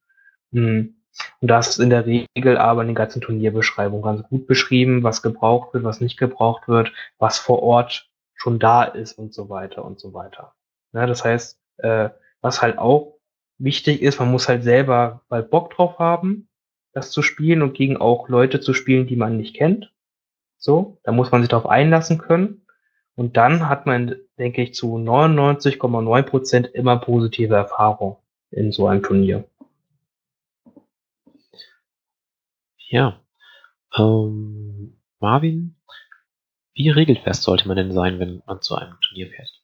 Hm. Und das ist in der Regel aber in den ganzen Turnierbeschreibungen ganz gut beschrieben, was gebraucht wird, was nicht gebraucht wird, was vor Ort schon da ist und so weiter und so weiter. Ja, das heißt, äh, was halt auch wichtig ist, man muss halt selber mal Bock drauf haben, das zu spielen und gegen auch Leute zu spielen, die man nicht kennt. So, da muss man sich darauf einlassen können. Und dann hat man, denke ich, zu 99,9 Prozent immer positive Erfahrung in so einem Turnier. Ja. Ähm, Marvin, wie regelfest sollte man denn sein, wenn man zu einem Turnier fährt?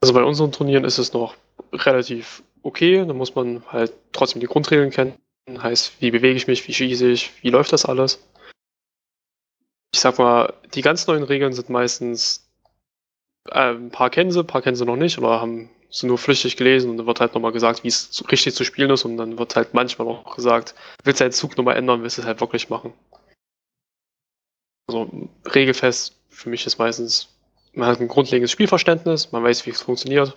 Also bei unseren Turnieren ist es noch relativ okay. Da muss man halt trotzdem die Grundregeln kennen. Heißt, wie bewege ich mich, wie schieße ich, wie läuft das alles. Ich sag mal, die ganz neuen Regeln sind meistens, äh, ein paar kennen sie, ein paar kennen sie noch nicht oder haben sie nur flüchtig gelesen und dann wird halt nochmal gesagt, wie es richtig zu spielen ist und dann wird halt manchmal auch gesagt, willst du deinen Zug nochmal ändern, willst du es halt wirklich machen. Also regelfest für mich ist meistens, man hat ein grundlegendes Spielverständnis, man weiß, wie es funktioniert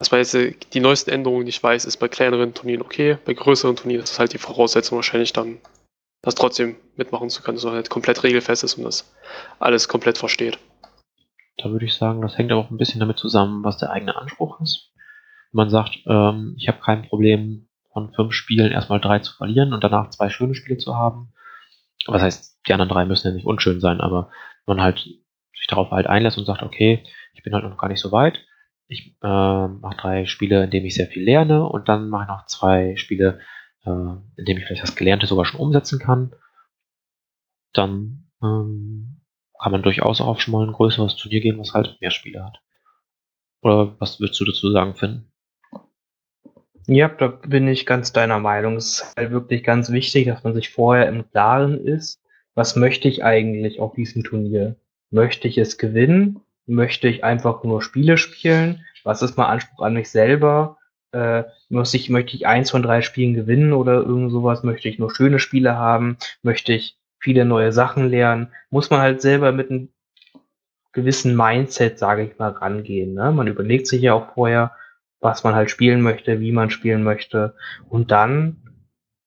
dass man jetzt äh, die neuesten Änderungen nicht weiß, ist bei kleineren Turnieren okay. Bei größeren Turnieren ist es halt die Voraussetzung wahrscheinlich dann, das trotzdem mitmachen zu können, dass man halt komplett regelfest ist und das alles komplett versteht. Da würde ich sagen, das hängt aber auch ein bisschen damit zusammen, was der eigene Anspruch ist. Wenn man sagt, ähm, ich habe kein Problem, von fünf Spielen erstmal drei zu verlieren und danach zwei schöne Spiele zu haben. Was heißt, die anderen drei müssen ja nicht unschön sein, aber man halt sich darauf halt einlässt und sagt, okay, ich bin halt noch gar nicht so weit, ich äh, mache drei Spiele, in denen ich sehr viel lerne und dann mache ich noch zwei Spiele, äh, in denen ich vielleicht das Gelernte sogar schon umsetzen kann. Dann ähm, kann man durchaus auch schon mal ein größeres Turnier gehen, was halt mehr Spiele hat. Oder was würdest du dazu sagen, Finn? Ja, da bin ich ganz deiner Meinung. Es ist halt wirklich ganz wichtig, dass man sich vorher im Klaren ist, was möchte ich eigentlich auf diesem Turnier? Möchte ich es gewinnen? Möchte ich einfach nur Spiele spielen? Was ist mein Anspruch an mich selber? Äh, muss ich, möchte ich eins von drei Spielen gewinnen oder irgend sowas? Möchte ich nur schöne Spiele haben? Möchte ich viele neue Sachen lernen? Muss man halt selber mit einem gewissen Mindset, sage ich mal, rangehen. Ne? Man überlegt sich ja auch vorher, was man halt spielen möchte, wie man spielen möchte. Und dann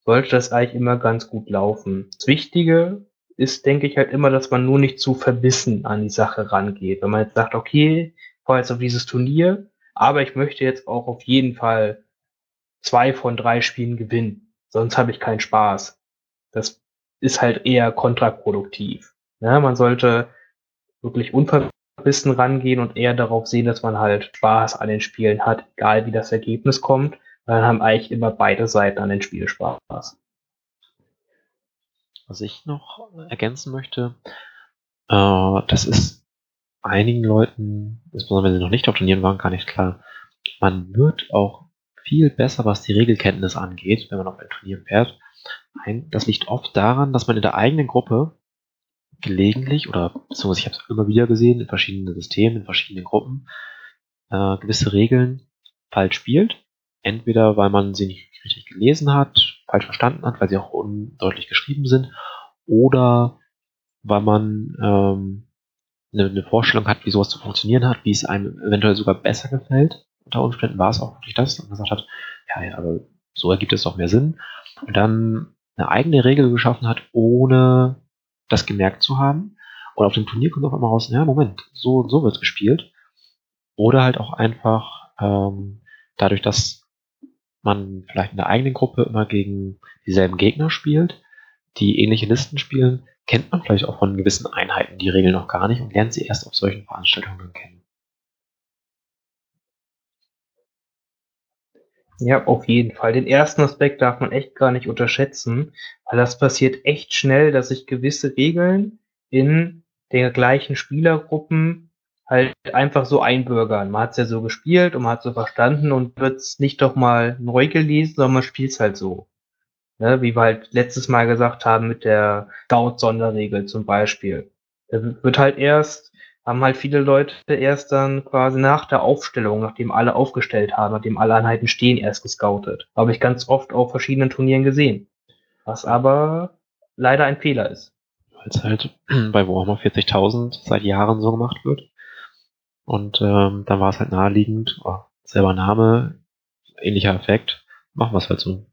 sollte das eigentlich immer ganz gut laufen. Das Wichtige ist, denke ich, halt immer, dass man nur nicht zu verbissen an die Sache rangeht. Wenn man jetzt sagt, okay, ich fahre jetzt auf dieses Turnier, aber ich möchte jetzt auch auf jeden Fall zwei von drei Spielen gewinnen. Sonst habe ich keinen Spaß. Das ist halt eher kontraproduktiv. Ja, man sollte wirklich unverbissen rangehen und eher darauf sehen, dass man halt Spaß an den Spielen hat, egal wie das Ergebnis kommt. Dann haben eigentlich immer beide Seiten an den Spiel Spaß. Was ich noch ergänzen möchte, äh, das ist einigen Leuten, insbesondere wenn sie noch nicht auf Turnieren waren, gar nicht klar. Man wird auch viel besser, was die Regelkenntnis angeht, wenn man auf ein Turnier fährt. Ein, das liegt oft daran, dass man in der eigenen Gruppe gelegentlich oder beziehungsweise ich habe es immer wieder gesehen in verschiedenen Systemen, in verschiedenen Gruppen, äh, gewisse Regeln falsch spielt. Entweder weil man sie nicht richtig gelesen hat, falsch verstanden hat, weil sie auch undeutlich geschrieben sind, oder weil man ähm, eine, eine Vorstellung hat, wie sowas zu funktionieren hat, wie es einem eventuell sogar besser gefällt. Unter Umständen war es auch wirklich das, und man gesagt hat, ja, ja, aber so ergibt es doch mehr Sinn. Und dann eine eigene Regel geschaffen hat, ohne das gemerkt zu haben. Und auf dem Turnier kommt auf einmal raus, ja, Moment, so, so wird gespielt. Oder halt auch einfach ähm, dadurch, dass man vielleicht in der eigenen Gruppe immer gegen dieselben Gegner spielt, die ähnliche Listen spielen, kennt man vielleicht auch von gewissen Einheiten die Regeln noch gar nicht und lernt sie erst auf solchen Veranstaltungen kennen. Ja, auf jeden Fall. Den ersten Aspekt darf man echt gar nicht unterschätzen, weil das passiert echt schnell, dass sich gewisse Regeln in den gleichen Spielergruppen halt einfach so einbürgern. Man hat es ja so gespielt und man hat es so verstanden und wird es nicht doch mal neu gelesen, sondern man spielt es halt so. Ne, wie wir halt letztes Mal gesagt haben mit der Scout-Sonderregel zum Beispiel. Da wird halt erst haben halt viele Leute erst dann quasi nach der Aufstellung, nachdem alle aufgestellt haben, nachdem alle Einheiten stehen, erst gescoutet. Habe ich ganz oft auf verschiedenen Turnieren gesehen. Was aber leider ein Fehler ist. Weil es halt bei Warhammer 40.000 seit Jahren so gemacht wird. Und ähm, dann war es halt naheliegend, oh, selber Name, ähnlicher Effekt, machen wir es halt so.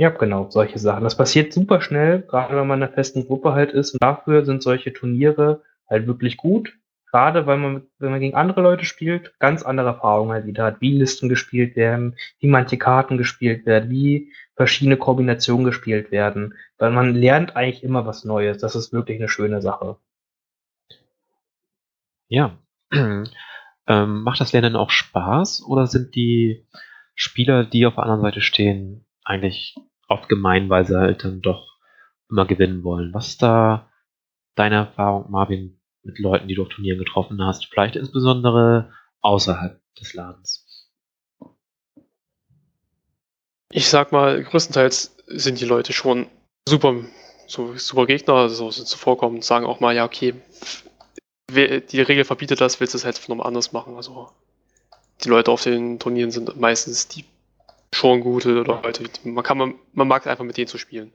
Ja, genau, solche Sachen. Das passiert super schnell, gerade wenn man in einer festen Gruppe halt ist. Und dafür sind solche Turniere halt wirklich gut. Gerade weil man, wenn man gegen andere Leute spielt, ganz andere Erfahrungen halt wieder hat, wie Listen gespielt werden, wie manche Karten gespielt werden, wie verschiedene Kombinationen gespielt werden. Weil man lernt eigentlich immer was Neues. Das ist wirklich eine schöne Sache. Ja. ähm, macht das Lernen auch Spaß oder sind die Spieler, die auf der anderen Seite stehen, eigentlich oft gemein, weil sie halt dann doch immer gewinnen wollen. Was ist da deine Erfahrung, Marvin, mit Leuten, die du auf Turnieren getroffen hast? Vielleicht insbesondere außerhalb des Ladens. Ich sag mal, größtenteils sind die Leute schon super, so, super Gegner, so zuvorkommen, sagen auch mal, ja, okay, die Regel verbietet das, willst du es halt nochmal anders machen. Also die Leute auf den Turnieren sind meistens die schon gute Leute. Man kann man, man mag einfach mit denen zu spielen.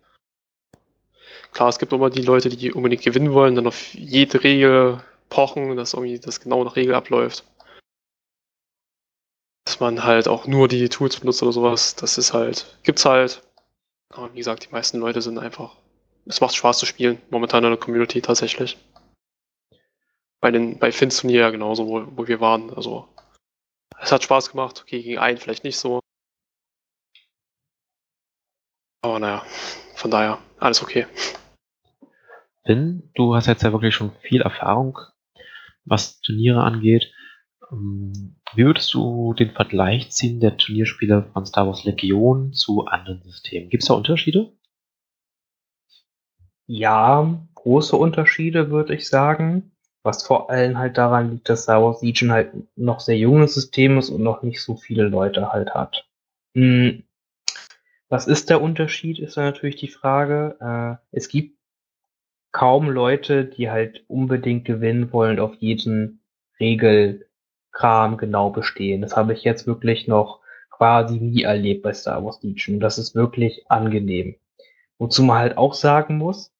Klar, es gibt immer die Leute, die unbedingt gewinnen wollen, dann auf jede Regel pochen, dass irgendwie das genau nach Regel abläuft. Dass man halt auch nur die Tools benutzt oder sowas, das ist halt, gibt's halt. Aber wie gesagt, die meisten Leute sind einfach, es macht Spaß zu spielen, momentan in der Community tatsächlich. Bei den, bei Fins Turnier genauso, wo, wo wir waren, also. Es hat Spaß gemacht, okay, gegen einen vielleicht nicht so. Aber naja, von daher, alles okay. Finn, du hast jetzt ja wirklich schon viel Erfahrung, was Turniere angeht. Ähm, wie würdest du den Vergleich ziehen der Turnierspiele von Star Wars Legion zu anderen Systemen? Gibt es da Unterschiede? Ja, große Unterschiede, würde ich sagen. Was vor allem halt daran liegt, dass Star Wars Legion halt noch sehr junges System ist und noch nicht so viele Leute halt hat. Hm. Was ist der Unterschied, ist dann natürlich die Frage. Äh, es gibt kaum Leute, die halt unbedingt gewinnen wollen, auf jeden Regelkram genau bestehen. Das habe ich jetzt wirklich noch quasi nie erlebt bei Star Wars Legion. Das ist wirklich angenehm. Wozu man halt auch sagen muss,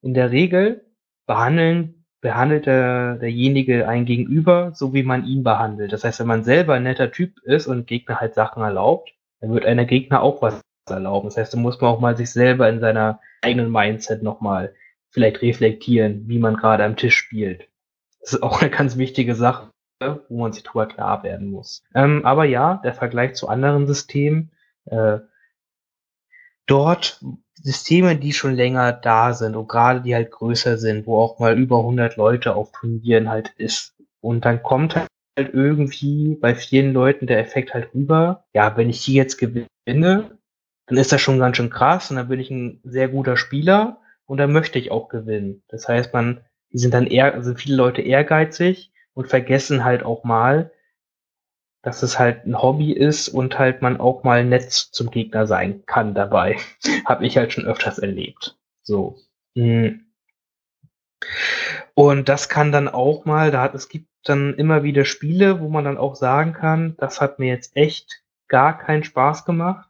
in der Regel behandeln, behandelt der, derjenige einen Gegenüber, so wie man ihn behandelt. Das heißt, wenn man selber ein netter Typ ist und Gegner halt Sachen erlaubt, dann wird einer Gegner auch was erlauben. Das heißt, da muss man auch mal sich selber in seiner eigenen Mindset nochmal vielleicht reflektieren, wie man gerade am Tisch spielt. Das ist auch eine ganz wichtige Sache, wo man sich drüber klar werden muss. Ähm, aber ja, der Vergleich zu anderen Systemen, äh, dort Systeme, die schon länger da sind und gerade die halt größer sind, wo auch mal über 100 Leute auf Turnieren halt ist. Und dann kommt halt irgendwie bei vielen Leuten der Effekt halt rüber, ja, wenn ich die jetzt gewinne, dann ist das schon ganz schön krass und dann bin ich ein sehr guter Spieler und dann möchte ich auch gewinnen. Das heißt, man, die sind dann eher, also viele Leute ehrgeizig und vergessen halt auch mal, dass es halt ein Hobby ist und halt man auch mal nett zum Gegner sein kann dabei. Habe ich halt schon öfters erlebt. So. Hm. Und das kann dann auch mal, da hat, es gibt dann immer wieder Spiele, wo man dann auch sagen kann, das hat mir jetzt echt gar keinen Spaß gemacht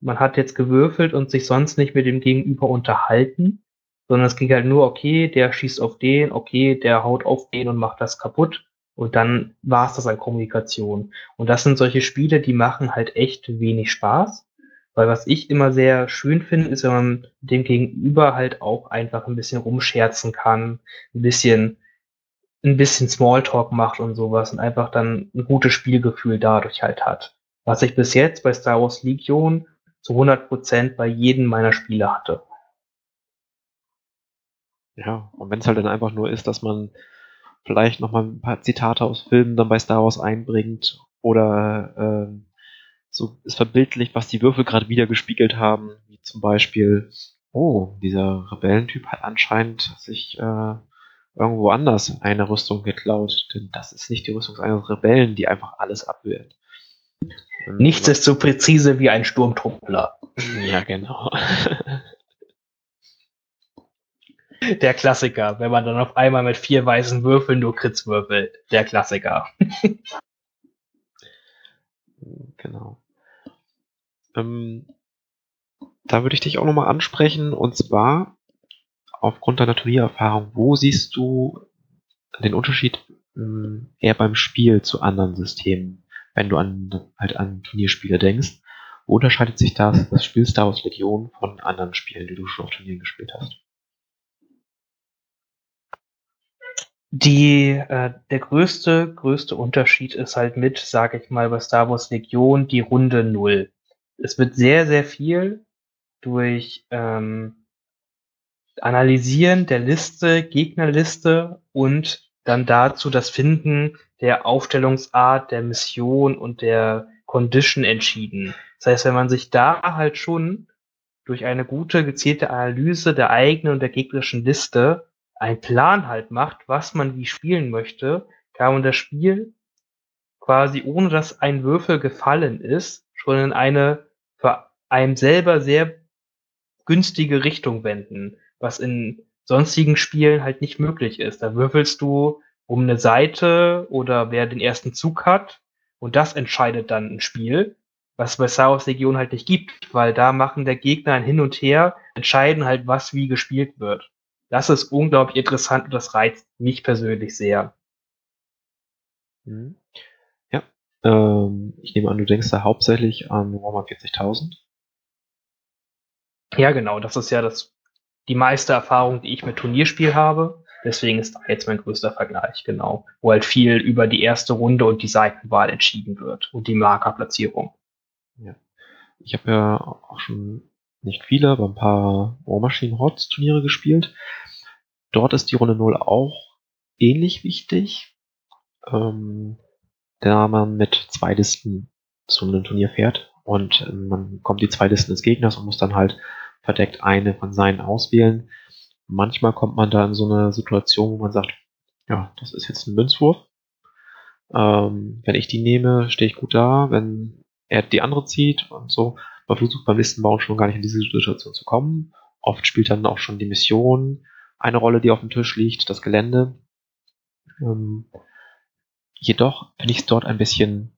man hat jetzt gewürfelt und sich sonst nicht mit dem Gegenüber unterhalten, sondern es ging halt nur, okay, der schießt auf den, okay, der haut auf den und macht das kaputt. Und dann war es das an Kommunikation. Und das sind solche Spiele, die machen halt echt wenig Spaß. Weil was ich immer sehr schön finde, ist, wenn man dem Gegenüber halt auch einfach ein bisschen rumscherzen kann, ein bisschen, ein bisschen Smalltalk macht und sowas und einfach dann ein gutes Spielgefühl dadurch halt hat. Was ich bis jetzt bei Star Wars Legion zu 100 Prozent bei jedem meiner Spiele hatte. Ja, und wenn es halt dann einfach nur ist, dass man vielleicht nochmal ein paar Zitate aus Filmen dann bei Star Wars einbringt oder äh, so ist verbildlicht, was die Würfel gerade wieder gespiegelt haben, wie zum Beispiel, oh, dieser Rebellentyp hat anscheinend sich äh, irgendwo anders eine Rüstung geklaut, denn das ist nicht die Rüstung eines Rebellen, die einfach alles abwehrt. Nichts ist so präzise wie ein Sturmtruppler. Ja, genau. Der Klassiker, wenn man dann auf einmal mit vier weißen Würfeln nur Kritz würfelt. Der Klassiker. genau. Ähm, da würde ich dich auch nochmal ansprechen, und zwar aufgrund deiner Turniererfahrung, wo siehst du den Unterschied ähm, eher beim Spiel zu anderen Systemen? Wenn du an, halt an Turnierspiele denkst. Wo unterscheidet sich das, das Spiel Star Wars Legion von anderen Spielen, die du schon auf Turnieren gespielt hast? Die, äh, der größte, größte Unterschied ist halt mit, sage ich mal, bei Star Wars Legion die Runde Null. Es wird sehr, sehr viel durch ähm, Analysieren der Liste, Gegnerliste und dann dazu das Finden der Aufstellungsart, der Mission und der Condition entschieden. Das heißt, wenn man sich da halt schon durch eine gute, gezielte Analyse der eigenen und der gegnerischen Liste einen Plan halt macht, was man wie spielen möchte, kann man das Spiel quasi ohne dass ein Würfel gefallen ist, schon in eine für einem selber sehr günstige Richtung wenden, was in sonstigen Spielen halt nicht möglich ist. Da würfelst du um eine Seite oder wer den ersten Zug hat und das entscheidet dann ein Spiel, was es bei Star Wars Legion halt nicht gibt, weil da machen der Gegner ein Hin und Her, entscheiden halt, was wie gespielt wird. Das ist unglaublich interessant und das reizt mich persönlich sehr. Mhm. Ja, ähm, ich nehme an, du denkst da hauptsächlich an Warhammer 40.000. Ja, genau, das ist ja das die meiste Erfahrung, die ich mit Turnierspiel habe. Deswegen ist da jetzt mein größter Vergleich, genau. Wo halt viel über die erste Runde und die Seitenwahl entschieden wird und die Markerplatzierung. Ja. Ich habe ja auch schon nicht viele, aber ein paar War Machine Hots Turniere gespielt. Dort ist die Runde 0 auch ähnlich wichtig. Ähm, da man mit zwei Listen zu einem Turnier fährt und äh, man kommt die zwei Listen des Gegners und muss dann halt verdeckt eine von seinen auswählen. Manchmal kommt man da in so eine Situation, wo man sagt, ja, das ist jetzt ein Münzwurf. Ähm, wenn ich die nehme, stehe ich gut da. Wenn er die andere zieht und so, man versucht beim Listenbauen schon gar nicht in diese Situation zu kommen. Oft spielt dann auch schon die Mission eine Rolle, die auf dem Tisch liegt, das Gelände. Ähm, jedoch finde ich es dort ein bisschen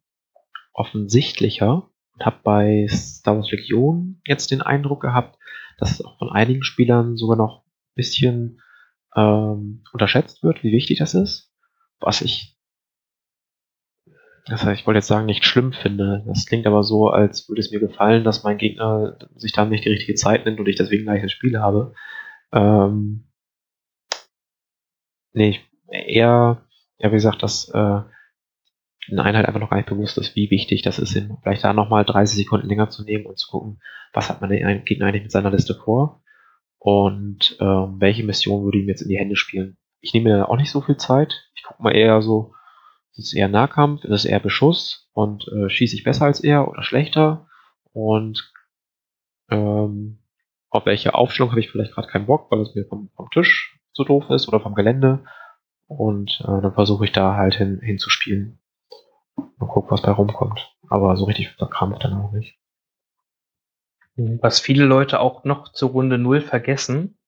offensichtlicher und habe bei Star Wars Legion jetzt den Eindruck gehabt, dass es auch von einigen Spielern sogar noch ein bisschen ähm, unterschätzt wird, wie wichtig das ist. Was ich, das heißt, ich wollte jetzt sagen, nicht schlimm finde. Das klingt aber so, als würde es mir gefallen, dass mein Gegner sich dann nicht die richtige Zeit nimmt und ich deswegen gleich das Spiel habe. Ähm, nee, eher, ja, wie gesagt, dass äh, in Einheit einfach noch gar nicht bewusst ist, wie wichtig das ist, vielleicht da nochmal 30 Sekunden länger zu nehmen und zu gucken, was hat man den Gegner eigentlich mit seiner Liste vor und ähm, welche Mission würde ihm jetzt in die Hände spielen. Ich nehme mir auch nicht so viel Zeit. Ich gucke mal eher so, ist es eher Nahkampf, ist es eher Beschuss und äh, schieße ich besser als er oder schlechter und ähm, auf welche Aufstellung habe ich vielleicht gerade keinen Bock, weil es mir vom, vom Tisch zu doof ist oder vom Gelände. Und äh, dann versuche ich da halt hin, hinzuspielen. Und guck, was bei rumkommt. Aber so richtig verkrampft dann auch nicht. Was viele Leute auch noch zur Runde 0 vergessen,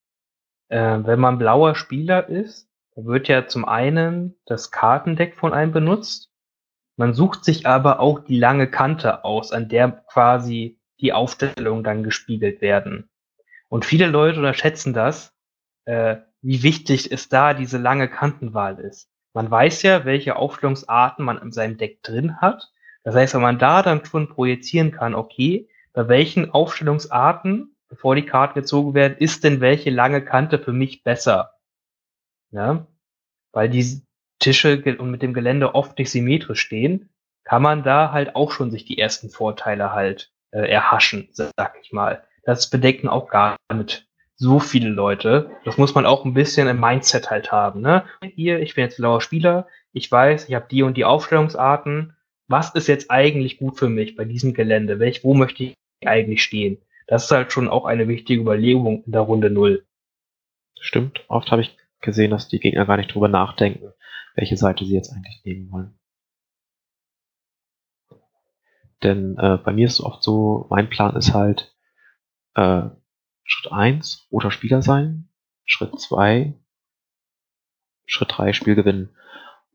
äh, wenn man blauer Spieler ist, wird ja zum einen das Kartendeck von einem benutzt. Man sucht sich aber auch die lange Kante aus, an der quasi die Aufstellungen dann gespiegelt werden. Und viele Leute unterschätzen das, äh, wie wichtig es da diese lange Kantenwahl ist. Man weiß ja, welche Aufstellungsarten man in seinem Deck drin hat. Das heißt, wenn man da dann schon projizieren kann, okay, bei welchen Aufstellungsarten, bevor die Karten gezogen werden, ist denn welche lange Kante für mich besser? Ja? Weil die Tische und mit dem Gelände oft nicht symmetrisch stehen, kann man da halt auch schon sich die ersten Vorteile halt äh, erhaschen, sag ich mal. Das bedecken auch gar nicht so viele Leute. Das muss man auch ein bisschen im Mindset halt haben. Ne? Hier, ich bin jetzt blauer Spieler, ich weiß, ich habe die und die Aufstellungsarten. Was ist jetzt eigentlich gut für mich bei diesem Gelände? Welch, wo möchte ich eigentlich stehen? Das ist halt schon auch eine wichtige Überlegung in der Runde null. Stimmt. Oft habe ich gesehen, dass die Gegner gar nicht drüber nachdenken, welche Seite sie jetzt eigentlich nehmen wollen. Denn äh, bei mir ist es oft so, mein Plan ist halt, äh, Schritt 1 roter Spieler sein, Schritt 2, Schritt 3 Spiel gewinnen.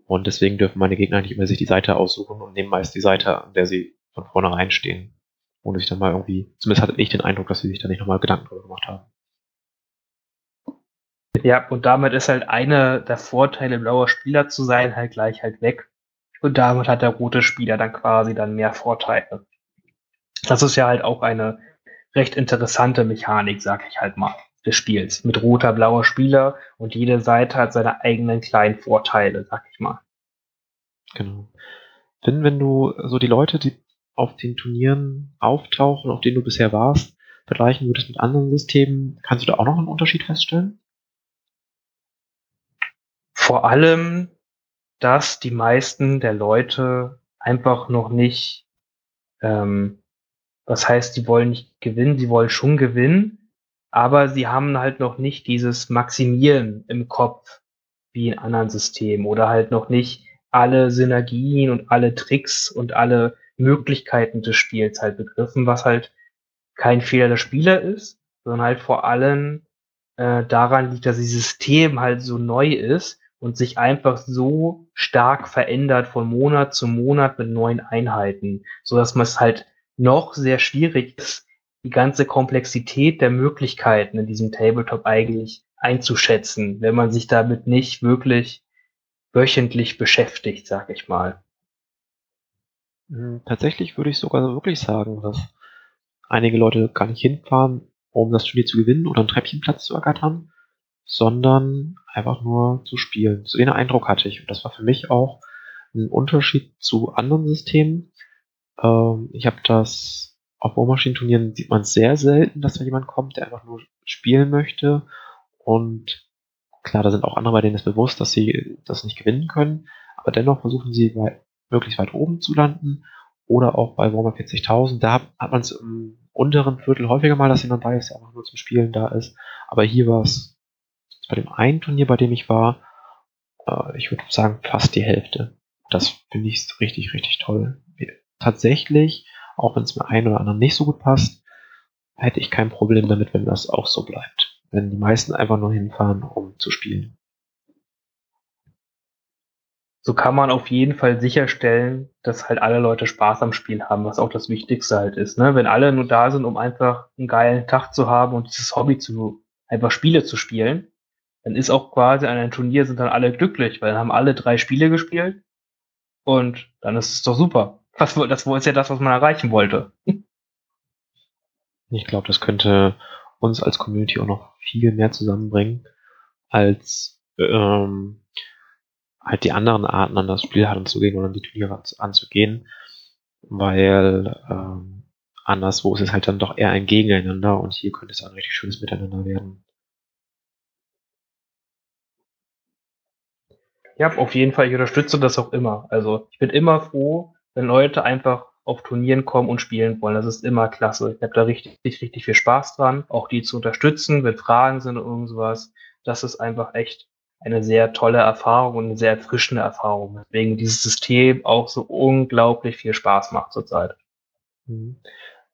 Und deswegen dürfen meine Gegner nicht immer sich die Seite aussuchen und nehmen meist die Seite, an der sie von vornherein stehen. Und sich dann mal irgendwie, zumindest hatte ich den Eindruck, dass sie sich da nicht nochmal Gedanken drüber gemacht haben. Ja, und damit ist halt einer der Vorteile, blauer Spieler zu sein, halt gleich halt weg. Und damit hat der rote Spieler dann quasi dann mehr Vorteile. Das ist ja halt auch eine recht interessante Mechanik, sag ich halt mal, des Spiels. Mit roter, blauer Spieler und jede Seite hat seine eigenen kleinen Vorteile, sag ich mal. Genau. Wenn, wenn du so die Leute, die auf den Turnieren auftauchen, auf denen du bisher warst, vergleichen würdest mit anderen Systemen, kannst du da auch noch einen Unterschied feststellen? Vor allem, dass die meisten der Leute einfach noch nicht ähm, das heißt, die wollen nicht gewinnen, sie wollen schon gewinnen, aber sie haben halt noch nicht dieses Maximieren im Kopf wie in anderen Systemen oder halt noch nicht alle Synergien und alle Tricks und alle Möglichkeiten des Spiels halt begriffen, was halt kein Fehler der Spieler ist, sondern halt vor allem äh, daran liegt, dass das System halt so neu ist und sich einfach so stark verändert von Monat zu Monat mit neuen Einheiten, so dass man es halt noch sehr schwierig ist, die ganze Komplexität der Möglichkeiten in diesem Tabletop eigentlich einzuschätzen, wenn man sich damit nicht wirklich wöchentlich beschäftigt, sag ich mal. Hm, tatsächlich würde ich sogar wirklich sagen, dass einige Leute gar nicht hinfahren, um das Turnier zu gewinnen oder einen Treppchenplatz zu ergattern, sondern einfach nur zu spielen. So den Eindruck hatte ich. Und das war für mich auch ein Unterschied zu anderen Systemen, ähm, ich habe das auf Bohrmaschinenturnieren sieht man sehr selten, dass da jemand kommt, der einfach nur spielen möchte. Und klar, da sind auch andere, bei denen ist bewusst, dass sie das nicht gewinnen können. Aber dennoch versuchen sie bei möglichst weit oben zu landen. Oder auch bei Warhammer 40.000. Da hat man es im unteren Viertel häufiger mal, dass jemand bei ist, der einfach nur zum Spielen da ist. Aber hier war es bei dem einen Turnier, bei dem ich war, äh, ich würde sagen fast die Hälfte. Das finde ich richtig, richtig toll. Tatsächlich, auch wenn es mir ein oder anderen nicht so gut passt, hätte ich kein Problem damit, wenn das auch so bleibt. Wenn die meisten einfach nur hinfahren, um zu spielen. So kann man auf jeden Fall sicherstellen, dass halt alle Leute Spaß am Spiel haben, was auch das Wichtigste halt ist. Ne? Wenn alle nur da sind, um einfach einen geilen Tag zu haben und dieses Hobby zu, einfach Spiele zu spielen, dann ist auch quasi an einem Turnier sind dann alle glücklich, weil dann haben alle drei Spiele gespielt und dann ist es doch super. Das, das ist ja das, was man erreichen wollte. Ich glaube, das könnte uns als Community auch noch viel mehr zusammenbringen, als ähm, halt die anderen Arten an das Spiel heranzugehen oder an die Turniere anzugehen, weil ähm, anderswo ist es halt dann doch eher ein Gegeneinander und hier könnte es ein richtig schönes Miteinander werden. Ja, auf jeden Fall, ich unterstütze das auch immer. Also ich bin immer froh, wenn Leute einfach auf Turnieren kommen und spielen wollen. Das ist immer klasse. Ich habe da richtig, richtig viel Spaß dran, auch die zu unterstützen, wenn Fragen sind und irgendwas. Das ist einfach echt eine sehr tolle Erfahrung und eine sehr erfrischende Erfahrung, weswegen dieses System auch so unglaublich viel Spaß macht zurzeit. Mhm.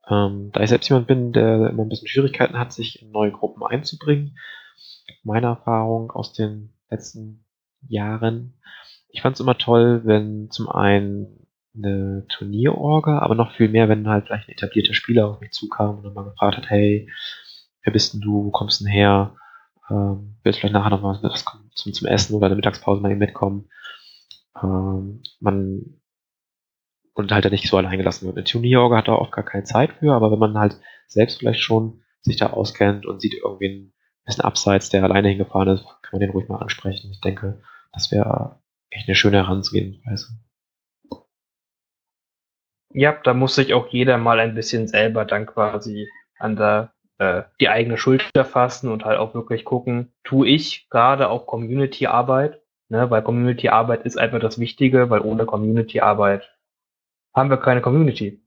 Ähm, da ich selbst jemand bin, der immer ein bisschen Schwierigkeiten hat, sich in neue Gruppen einzubringen, meine Erfahrung aus den letzten Jahren. Ich fand es immer toll, wenn zum einen eine Turnierorga, aber noch viel mehr, wenn halt vielleicht ein etablierter Spieler auf mich zukam und dann mal gefragt hat, hey, wer bist denn du, wo kommst denn her? Ähm, willst vielleicht nachher noch mal was zum, zum Essen oder der Mittagspause mal mitkommen? Ähm, man und halt da nicht so allein gelassen wird. Eine Turnierorga hat da oft gar keine Zeit für, aber wenn man halt selbst vielleicht schon sich da auskennt und sieht irgendwie ein bisschen abseits, der alleine hingefahren ist, kann man den ruhig mal ansprechen. Ich denke, das wäre echt eine schöne Herangehensweise. Ja, da muss sich auch jeder mal ein bisschen selber dann quasi an der äh, die eigene Schulter fassen und halt auch wirklich gucken, tue ich gerade auch Community-Arbeit, ne? weil Community-Arbeit ist einfach das Wichtige, weil ohne Community-Arbeit haben wir keine Community.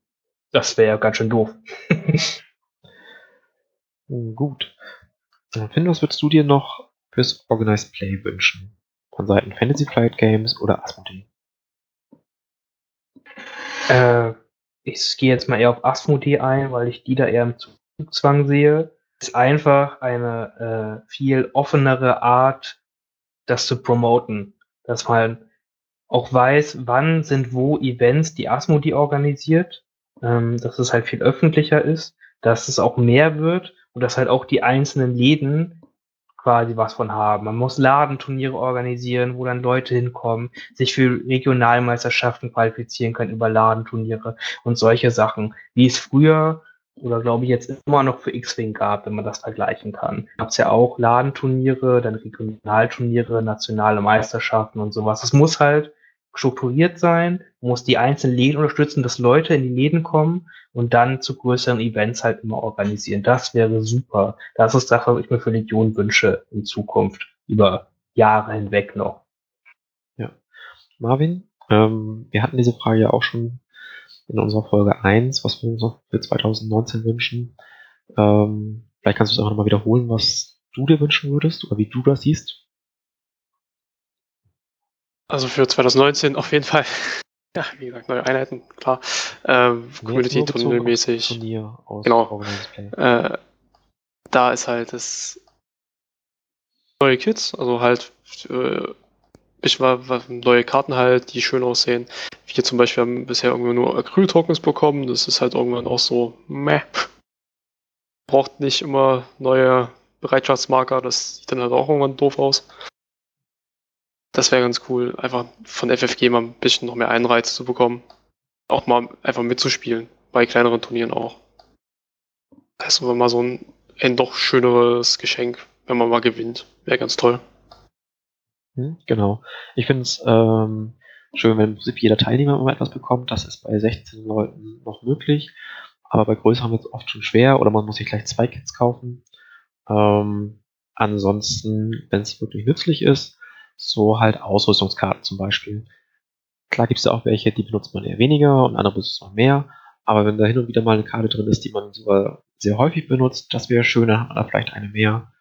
Das wäre ja ganz schön doof. Gut. Finn, was würdest du dir noch fürs Organized Play wünschen? von Seiten Fantasy Flight Games oder Asmodee? Äh, ich gehe jetzt mal eher auf Asmodee ein, weil ich die da eher im Zugzwang sehe. Ist einfach eine äh, viel offenere Art, das zu promoten. Dass man auch weiß, wann sind wo Events, die Asmodee organisiert. Ähm, dass es halt viel öffentlicher ist, dass es auch mehr wird und dass halt auch die einzelnen Läden quasi was von haben. Man muss Ladenturniere organisieren, wo dann Leute hinkommen, sich für Regionalmeisterschaften qualifizieren können über Ladenturniere und solche Sachen, wie es früher oder glaube ich jetzt immer noch für X-Wing gab, wenn man das vergleichen kann. Gab es ja auch Ladenturniere, dann Regionalturniere, nationale Meisterschaften und sowas. Es muss halt strukturiert sein, muss die einzelnen Läden unterstützen, dass Leute in die Läden kommen und dann zu größeren Events halt immer organisieren. Das wäre super. Das ist das, was ich mir für Legion wünsche in Zukunft, über Jahre hinweg noch. Ja. Marvin, ähm, wir hatten diese Frage ja auch schon in unserer Folge 1, was wir uns für 2019 wünschen. Ähm, vielleicht kannst du es auch nochmal wiederholen, was du dir wünschen würdest oder wie du das siehst. Also für 2019 auf jeden Fall. Ja, wie gesagt, neue Einheiten, klar. Ähm, Community Turnier-mäßig. Turnier genau. Äh, da ist halt das neue Kits, also halt äh, ich war, neue Karten halt, die schön aussehen. Wir zum Beispiel haben bisher irgendwie nur Acryl-Tokens bekommen. Das ist halt irgendwann auch so, meh. Braucht nicht immer neue Bereitschaftsmarker, das sieht dann halt auch irgendwann doof aus. Das wäre ganz cool, einfach von FFG mal ein bisschen noch mehr Einreiz zu bekommen. Auch mal einfach mitzuspielen, bei kleineren Turnieren auch. Das ist mal so ein, ein doch schöneres Geschenk, wenn man mal gewinnt. Wäre ganz toll. Hm, genau. Ich finde es ähm, schön, wenn im Prinzip jeder Teilnehmer immer etwas bekommt. Das ist bei 16 Leuten noch möglich. Aber bei größeren wird es oft schon schwer oder man muss sich gleich zwei Kits kaufen. Ähm, ansonsten, wenn es wirklich nützlich ist, so halt Ausrüstungskarten zum Beispiel. Klar gibt es da auch welche, die benutzt man eher weniger und andere benutzt man mehr. Aber wenn da hin und wieder mal eine Karte drin ist, die man sogar sehr häufig benutzt, das wäre schön, dann hat man da vielleicht eine mehr.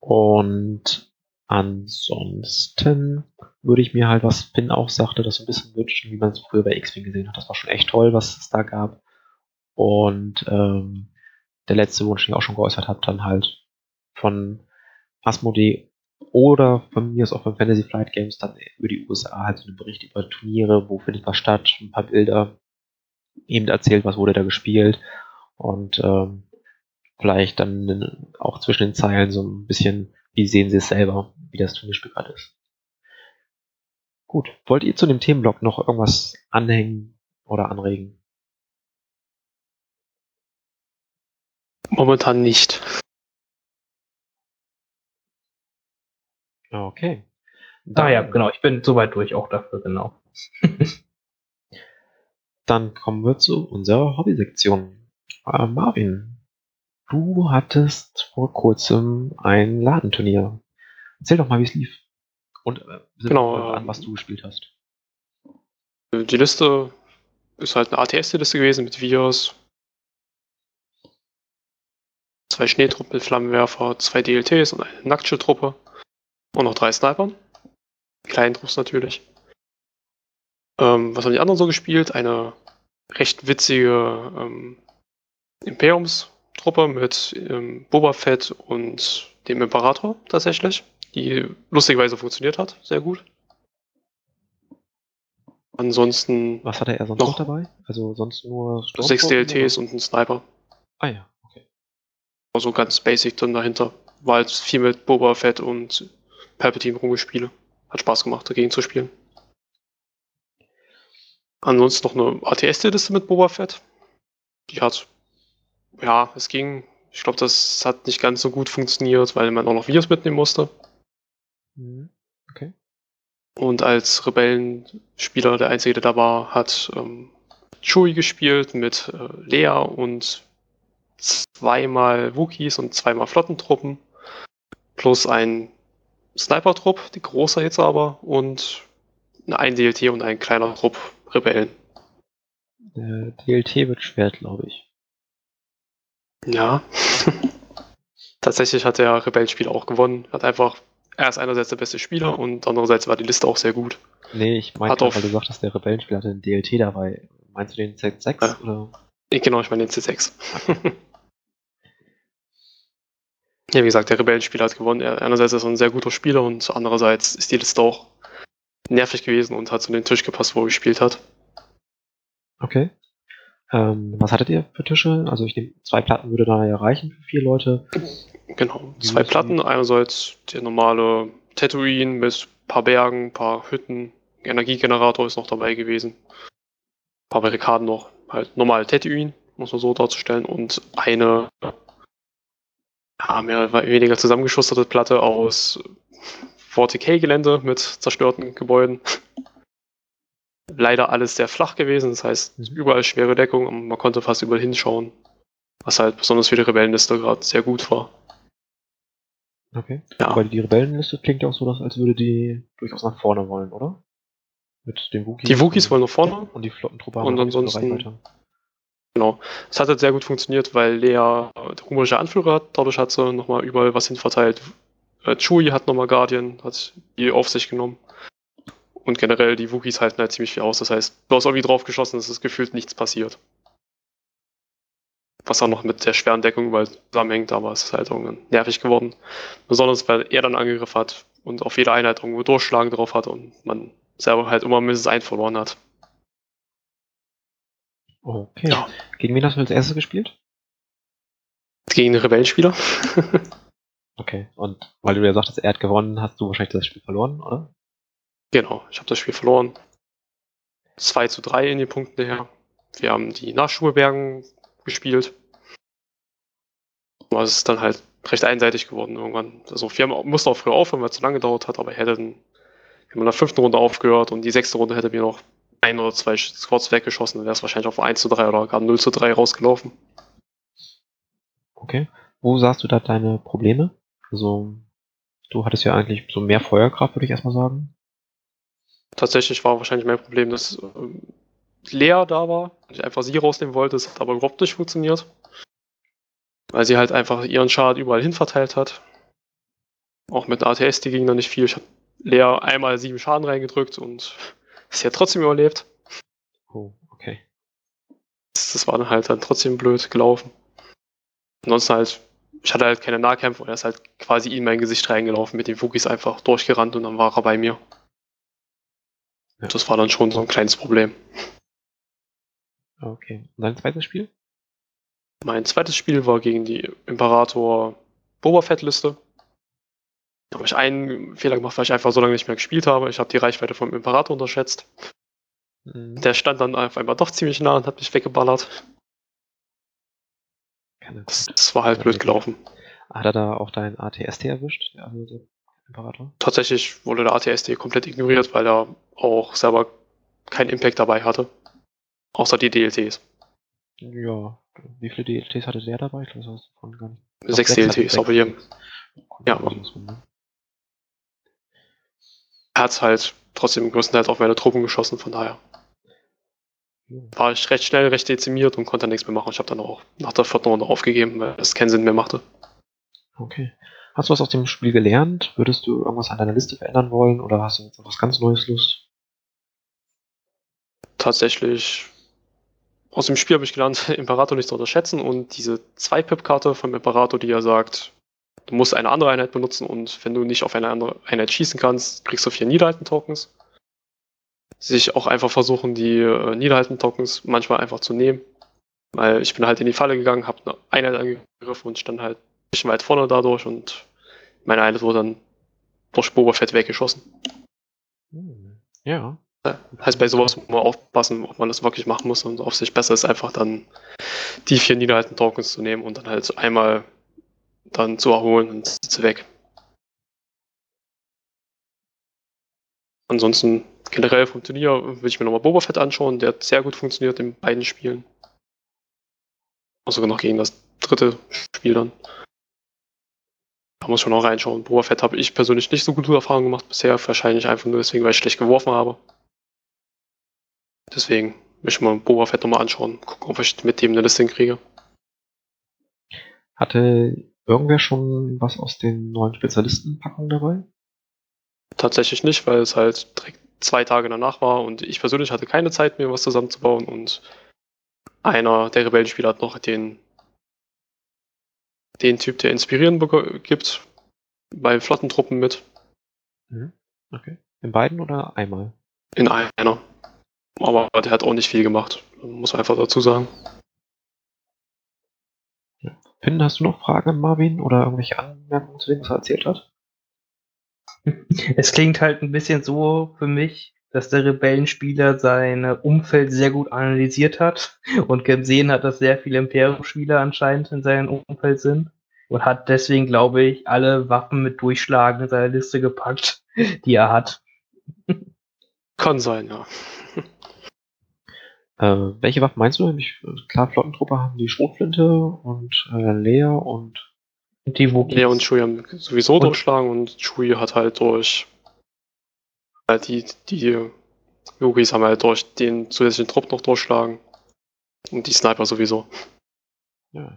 Und ansonsten würde ich mir halt, was Finn auch sagte, das so ein bisschen wünschen, wie man es früher bei X-Wing gesehen hat. Das war schon echt toll, was es da gab. Und ähm, der letzte Wunsch, den ich auch schon geäußert habe, dann halt von Asmodee oder von mir aus auch von Fantasy Flight Games dann über die USA halt so einen Bericht über Turniere, wo findet was statt, ein paar Bilder, eben erzählt, was wurde da gespielt und ähm, vielleicht dann auch zwischen den Zeilen so ein bisschen, wie sehen sie es selber, wie das Turnierspiel gerade ist. Gut, wollt ihr zu dem Themenblock noch irgendwas anhängen oder anregen? Momentan nicht. Okay. ah ja, genau, ich bin soweit durch auch dafür, genau. Dann kommen wir zu unserer Hobbysektion. Äh, Marvin, du hattest vor kurzem ein Ladenturnier. Erzähl doch mal, wie es lief. Und äh, Genau, an, ähm, was du gespielt hast. Die Liste ist halt eine ATS-Liste gewesen mit Vios, zwei Schneetruppen Flammenwerfer, zwei DLTs und eine Nacktschildtruppe und noch drei Snipern. Kleinen Trupps natürlich. Ähm, was haben die anderen so gespielt? Eine recht witzige ähm, Imperiumstruppe mit ähm, Boba Fett und dem Imperator tatsächlich, die lustigerweise funktioniert hat, sehr gut. Ansonsten Was hatte er sonst noch, Noch. dabei? Also sonst nur sechs Stormtrooper, DLTs oder? und ein Sniper. Ah ja, okay. Also ganz basic dann dahinter. War halt viel mit Boba Fett und Palpatine rumgespiele. Hat Spaß gemacht, dagegen zu spielen. Ansonsten noch eine ATS-Liste mit Boba Fett. Die hat, ja, es ging. Ich glaube, das hat nicht ganz so gut funktioniert, weil man auch noch Videos mitnehmen musste. Mhm. Okay. Und als Rebellenspieler, der Einzige, der da war, hat ähm, Chewie gespielt mit äh, Lea und zweimal Wookies und zweimal Flottentruppen. Plus ein Sniper-Trupp, die großer jetzt aber, und ein DLT und ein kleiner Trupp Rebellen. Der DLT wird schwer, glaube ich. Ja. Tatsächlich hat der Rebellenspieler auch gewonnen. Hat einfach, er ist einerseits der beste Spieler und andererseits war die Liste auch sehr gut. Nee, ich auf- weil du sagtest, der Rebellenspieler hatte einen DLT dabei. Meinst du den Z6 Ja. oder? Ich, genau, ich meine den C6. ja, wie gesagt, der Rebellenspieler hat gewonnen. Er, einerseits ist er ein sehr guter Spieler und andererseits ist die Liste auch nervig gewesen und hat zu den Tisch gepasst, wo er gespielt hat. Okay. Ähm, was hattet ihr für Tische? Also ich nehme, zwei Platten würde da ja reichen für vier Leute. Genau, Wie zwei Platten. Einerseits der normale Tatooine mit ein paar Bergen, ein paar Hütten. Energiegenerator ist noch dabei gewesen. Ein paar Barrikaden noch. Halt normal Tatooine, muss man so darzustellen. Und eine ja, mehr oder weniger zusammengeschusterte Platte aus 40k-Gelände mit zerstörten Gebäuden. Leider alles sehr flach gewesen, das heißt Mhm. überall schwere Deckung und man konnte fast überall hinschauen. Was halt besonders für die Rebellenliste gerade sehr gut war. Okay. Ja. Aber die Rebellenliste klingt ja auch so, dass, als würde die durchaus nach vorne wollen, oder? Mit den Wookies. Die Wookies und, wollen nach vorne. und die Flottentruppe und haben eine ansonsten- Reichweite. Genau. Es hat halt sehr gut funktioniert, weil Lea der humorische Anführer hat, dadurch hat sie nochmal überall was hinverteilt. Äh, Chewie hat nochmal Guardian, hat die auf sich genommen. Und generell, die Wookies halten halt ziemlich viel aus. Das heißt, du hast irgendwie drauf geschossen, es ist gefühlt nichts passiert. Was auch noch mit der schweren Deckung überall zusammenhängt, aber es ist halt irgendwann nervig geworden. Besonders, weil er dann Angriff hat und auf jede Einheit irgendwo Durchschlagen drauf hat und man selber halt immer mindestens einen verloren hat. Okay. Ja. Gegen wen hast du als erstes gespielt? Gegen den Rebellenspieler. Okay. Und weil du ja sagtest, er hat gewonnen, hast du wahrscheinlich das Spiel verloren, oder? Genau, ich habe das Spiel verloren. 2 zu 3 in den Punkten her. Wir haben die Nachschulbergen gespielt. Aber es ist dann halt recht einseitig geworden irgendwann. Also wir haben, mussten auch früher aufhören, weil es zu lange gedauert hat, aber ich hätte dann, wir haben in der fünften Runde aufgehört und die sechste Runde hätte mir noch ein oder zwei Squads weggeschossen, dann wäre es wahrscheinlich auf 1 zu 3 oder gar 0 zu 3 rausgelaufen. Okay. Wo sahst du da deine Probleme? Also, du hattest ja eigentlich so mehr Feuerkraft, würde ich erstmal sagen. Tatsächlich war wahrscheinlich mein Problem, dass ähm, Lea da war und ich einfach sie rausnehmen wollte. Es hat aber überhaupt nicht funktioniert. Weil sie halt einfach ihren Schaden überall hin verteilt hat. Auch mit ATS, die ging da nicht viel. Ich habe Lea einmal sieben Schaden reingedrückt und sie hat trotzdem überlebt. Oh, okay. Das, das war dann halt dann trotzdem blöd gelaufen. Ansonsten halt, ich hatte halt keine Nahkämpfe und er ist halt quasi in mein Gesicht reingelaufen mit den Fugis einfach durchgerannt und dann war er bei mir. Ja. Das war dann schon so ein kleines Problem. Okay. Und dein zweites Spiel? Mein zweites Spiel war gegen die Imperator Boba Fett Liste. Da habe ich einen Fehler gemacht, weil ich einfach so lange nicht mehr gespielt habe. Ich habe die Reichweite vom Imperator unterschätzt. Mhm. Der stand dann auf einmal doch ziemlich nah und hat mich weggeballert. Das, das war halt blöd gelaufen. Hat er da auch dein ATST erwischt? Also der Imperator? Tatsächlich wurde der ATSD komplett ignoriert, weil er auch selber keinen Impact dabei hatte. Außer die DLTs. Ja. Wie viele DLTs hatte der dabei? Ich glaube, das hast du gar nicht. Sechs hatte DLTs, sechs. aber hier. Ja. Also muss man, ne? Er hat halt trotzdem größtenteils auf meine Truppen geschossen, von daher war ich recht schnell, recht dezimiert und konnte nichts mehr machen. Ich habe dann auch nach der vierten Runde aufgegeben, weil es keinen Sinn mehr machte. Okay. Hast du was aus dem Spiel gelernt? Würdest du irgendwas an deiner Liste verändern wollen oder hast du jetzt auf was ganz Neues Lust? Tatsächlich, aus dem Spiel habe ich gelernt, Imperator nicht zu unterschätzen und diese 2-Pip-Karte vom Imperator, die ja sagt, du musst eine andere Einheit benutzen und wenn du nicht auf eine andere Einheit schießen kannst, kriegst du vier Niederhalten-Tokens. Sich auch einfach versuchen, die äh, Niederhalten-Tokens manchmal einfach zu nehmen. Weil ich bin halt in die Falle gegangen, habe eine Einheit angegriffen und stand halt ein bisschen weit vorne dadurch und meine Einheit wurde dann durch Boba Fett weggeschossen. Ja. Heißt, bei sowas muss man aufpassen, ob man das wirklich machen muss und auf sich besser ist, einfach dann die vier niederhalten Tokens zu nehmen und dann halt einmal dann zu erholen und sitze weg. Ansonsten generell vom Turnier will ich mir nochmal Boba Fett anschauen, der hat sehr gut funktioniert in beiden Spielen. Also sogar noch gegen das dritte Spiel dann. Da muss schon noch reinschauen. Boba Fett habe ich persönlich nicht so gute Erfahrungen gemacht bisher, wahrscheinlich einfach nur deswegen, weil ich schlecht geworfen habe. Deswegen möchte ich mal Boba Fett nochmal anschauen, gucken, ob ich mit dem eine Liste kriege. Hatte irgendwer schon was aus den neuen Spezialistenpackungen dabei? Tatsächlich nicht, weil es halt direkt zwei Tage danach war und ich persönlich hatte keine Zeit, mir was zusammenzubauen und einer der Rebellenspieler hat noch den, den Typ, der Inspirieren gibt, bei Flottentruppen mit. Mhm. Okay. In beiden oder einmal? In einer. Aber der hat auch nicht viel gemacht, muss man einfach dazu sagen. Finn, hast du noch Fragen an Marvin oder irgendwelche Anmerkungen zu dem, was er erzählt hat? Es klingt halt ein bisschen so für mich, dass der Rebellenspieler sein Umfeld sehr gut analysiert hat und gesehen hat, dass sehr viele Imperium-Spieler anscheinend in seinem Umfeld sind und hat deswegen, glaube ich, alle Waffen mit Durchschlagen in seine Liste gepackt, die er hat. Kann sein, ja. Äh, welche Waffen meinst du? Nämlich, äh, klar, Flottentruppe haben die Schrotflinte und äh, Lea und die Wookies. Lea und Chewie haben sowieso Und- durchschlagen und Chewie hat halt durch halt die, die Yogis haben halt durch den zusätzlichen Trupp noch durchschlagen. Und die Sniper sowieso. ja.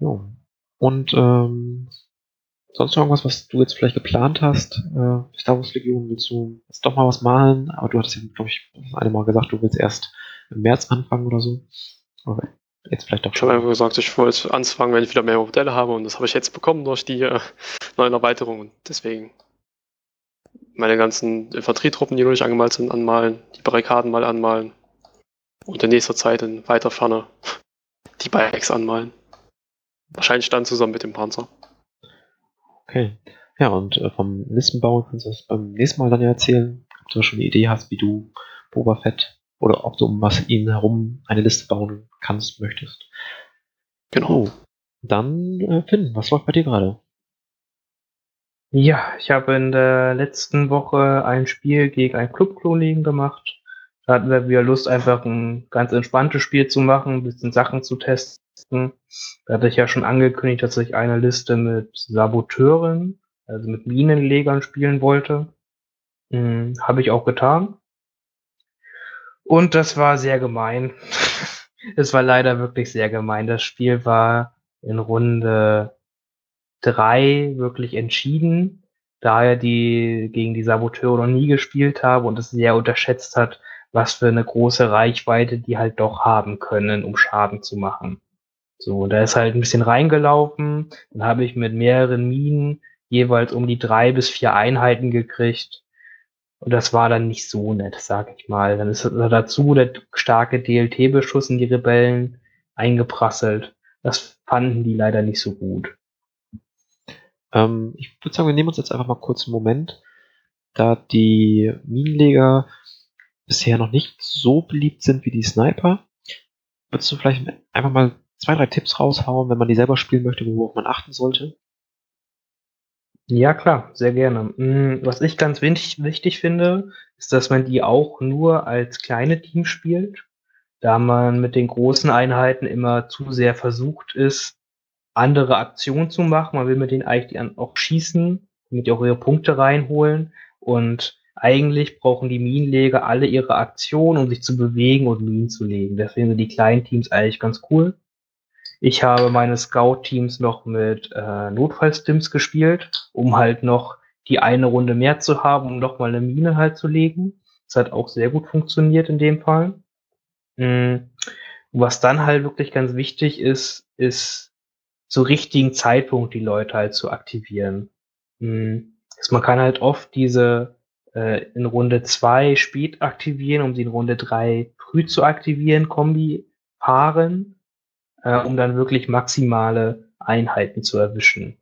Jo. Und ähm, sonst noch irgendwas, was du jetzt vielleicht geplant hast? Äh, Star Wars Legion, willst du jetzt doch mal was malen? Aber du hattest ja, glaube ich, eine Mal gesagt, du willst erst im März anfangen oder so. Aber jetzt vielleicht doch Ich habe einfach gesagt, ich wollte anfangen, wenn ich wieder mehr Modelle habe und das habe ich jetzt bekommen durch die äh, neuen Erweiterungen. Deswegen meine ganzen Infanterietruppen, die noch nicht angemalt sind, anmalen, die Barrikaden mal anmalen und in nächster Zeit in weiter Ferne die Bikes anmalen. Wahrscheinlich dann zusammen mit dem Panzer. Okay. Ja, und äh, vom Listenbau kannst du das beim nächsten Mal dann ja erzählen, ob du schon eine Idee hast, wie du Boba Fett oder ob du um was ihn herum eine Liste bauen kannst, möchtest. Genau. Oh, dann äh, Finn, was läuft bei dir gerade? Ja, ich habe in der letzten Woche ein Spiel gegen einen Clubkollegen gemacht. Da hatten wir wieder Lust, einfach ein ganz entspanntes Spiel zu machen, ein bisschen Sachen zu testen. Da hatte ich ja schon angekündigt, dass ich eine Liste mit Saboteuren, also mit Minenlegern spielen wollte. Hm, Habe ich auch getan. Und das war sehr gemein. es war leider wirklich sehr gemein. Das Spiel war in Runde drei wirklich entschieden, da er die gegen die Saboteure noch nie gespielt habe und es sehr unterschätzt hat, was für eine große Reichweite die halt doch haben können, um Schaden zu machen. So, da ist halt ein bisschen reingelaufen, dann habe ich mit mehreren Minen jeweils um die drei bis vier Einheiten gekriegt. Und das war dann nicht so nett, sag ich mal. Dann ist dazu der starke DLT-Beschuss in die Rebellen eingeprasselt. Das fanden die leider nicht so gut. Ähm, ich würde sagen, wir nehmen uns jetzt einfach mal kurz einen Moment, da die Minenleger bisher noch nicht so beliebt sind wie die Sniper. Würdest du vielleicht einfach mal zwei, drei Tipps raushauen, wenn man die selber spielen möchte, worauf man achten sollte? Ja, klar, sehr gerne. Hm, was ich ganz wichtig, finde, ist, dass man die auch nur als kleine Teams spielt, da man mit den großen Einheiten immer zu sehr versucht ist, andere Aktionen zu machen. Man will mit denen eigentlich auch schießen, damit die auch ihre Punkte reinholen. Und eigentlich brauchen die Minenleger alle ihre Aktionen, um sich zu bewegen und Minen zu legen. Deswegen sind die kleinen Teams eigentlich ganz cool. Ich habe meine Scout-Teams noch mit äh, Notfallstims gespielt, um halt noch die eine Runde mehr zu haben, um noch mal eine Mine halt zu legen. Das hat auch sehr gut funktioniert in dem Fall. Mhm. Was dann halt wirklich ganz wichtig ist, ist zu richtigen Zeitpunkt die Leute halt zu aktivieren. Mhm. Man kann halt oft diese äh, in Runde zwei spät aktivieren, um sie in Runde drei früh zu aktivieren, Kombi paaren äh, um dann wirklich maximale Einheiten zu erwischen.